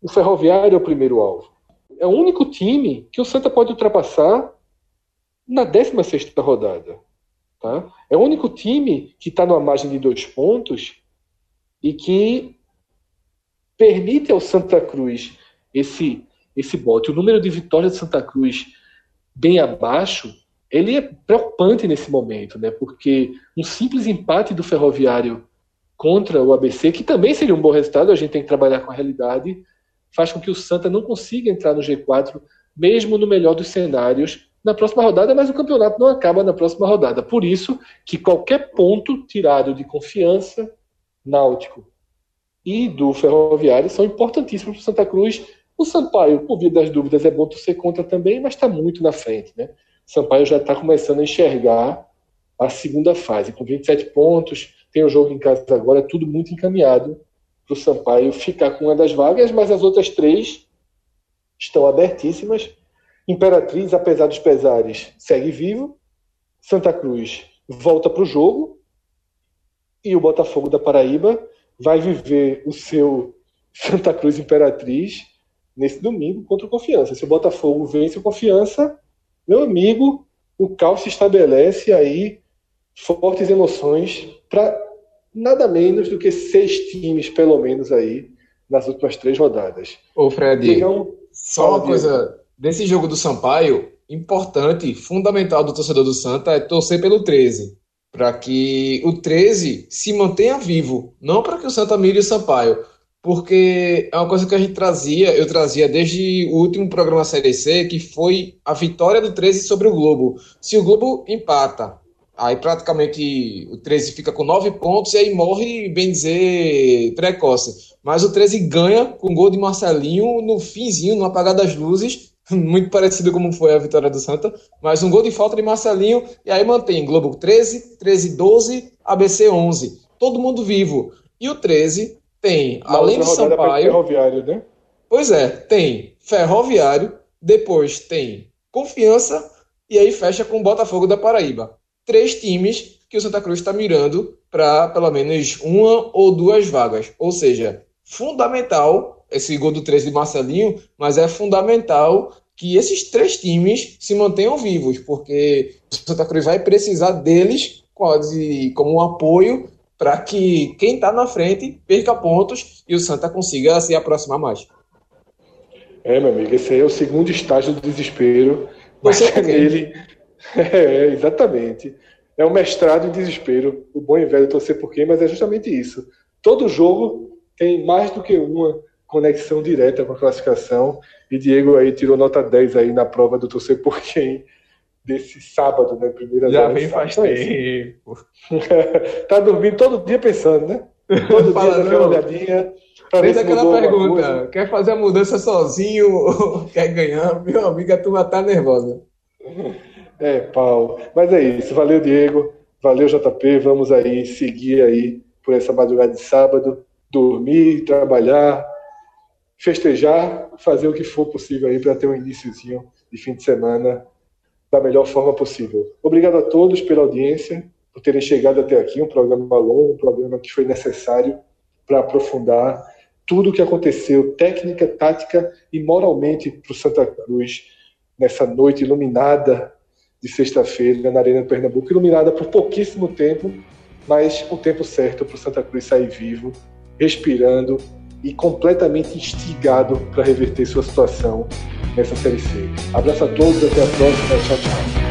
Speaker 2: o Ferroviário é o primeiro alvo. É o único time que o Santa pode ultrapassar na 16 rodada. Tá? É o único time que está numa margem de dois pontos e que permite ao Santa Cruz esse, esse bote. O número de vitórias de Santa Cruz bem abaixo, ele é preocupante nesse momento, né? porque um simples empate do Ferroviário contra o ABC, que também seria um bom resultado, a gente tem que trabalhar com a realidade, faz com que o Santa não consiga entrar no G4, mesmo no melhor dos cenários, na próxima rodada, mas o campeonato não acaba na próxima rodada. Por isso que qualquer ponto tirado de confiança, Náutico e do Ferroviário são importantíssimos para o Santa Cruz. O Sampaio, por via das dúvidas, é bom torcer contra também, mas está muito na frente. Né? Sampaio já está começando a enxergar a segunda fase, com 27 pontos, tem o jogo em casa agora, é tudo muito encaminhado para o Sampaio ficar com uma das vagas, mas as outras três estão abertíssimas Imperatriz, apesar dos pesares, segue vivo. Santa Cruz volta para o jogo. E o Botafogo da Paraíba vai viver o seu Santa Cruz Imperatriz nesse domingo contra o Confiança. Se o Botafogo vence o Confiança, meu amigo, o caos se estabelece aí, fortes emoções para nada menos do que seis times, pelo menos, aí, nas últimas três rodadas.
Speaker 3: Ô, Fred, só uma coisa desse jogo do Sampaio, importante, fundamental do torcedor do Santa é torcer pelo 13, para que o 13 se mantenha vivo, não para que o Santa mire o Sampaio, porque é uma coisa que a gente trazia, eu trazia desde o último programa Série C, que foi a vitória do 13 sobre o Globo. Se o Globo empata, aí praticamente o 13 fica com 9 pontos e aí morre, bem dizer, precoce. Mas o 13 ganha com gol de Marcelinho no finzinho, no apagar das luzes, muito parecido como foi a vitória do Santa, mas um gol de falta de Marcelinho, e aí mantém Globo 13, 13, 12, ABC 11. Todo mundo vivo. E o 13 tem, Na além de Sampaio.
Speaker 2: Ferroviário, né?
Speaker 3: Pois é, tem Ferroviário, depois tem Confiança, e aí fecha com Botafogo da Paraíba. Três times que o Santa Cruz está mirando para pelo menos uma ou duas vagas. Ou seja, fundamental esse gol do 13 de Marcelinho, mas é fundamental que esses três times se mantenham vivos, porque o Santa Cruz vai precisar deles quase como um apoio para que quem está na frente perca pontos e o Santa consiga se aproximar mais.
Speaker 2: É, meu amigo, esse aí é o segundo estágio do desespero. Você é nele. É, exatamente. É o mestrado em desespero. O bom e velho torcer por quem, mas é justamente isso. Todo jogo tem mais do que uma conexão direta com a classificação. E Diego aí tirou nota 10 aí na prova do torcer por quem desse sábado, né? Primeira
Speaker 3: Já vem faz tempo.
Speaker 2: tá dormindo todo dia pensando, né? Todo
Speaker 3: Fala, dia daquela olhadinha. Fez aquela pergunta: quer fazer a mudança sozinho ou quer ganhar? Meu amigo, a turma tá nervosa.
Speaker 2: É, pau. Mas é isso. Valeu, Diego. Valeu, JP. Vamos aí seguir aí por essa madrugada de sábado, dormir, trabalhar, festejar, fazer o que for possível aí para ter um iníciozinho de fim de semana da melhor forma possível. Obrigado a todos pela audiência, por terem chegado até aqui, um programa longo, um programa que foi necessário para aprofundar tudo o que aconteceu, técnica, tática e moralmente para o Santa Cruz nessa noite iluminada de sexta-feira na Arena Pernambuco, iluminada por pouquíssimo tempo, mas o tempo certo para o Santa Cruz sair vivo, respirando e completamente instigado para reverter sua situação nessa Série C. Abraço a todos, até a próxima. Tchau, tchau.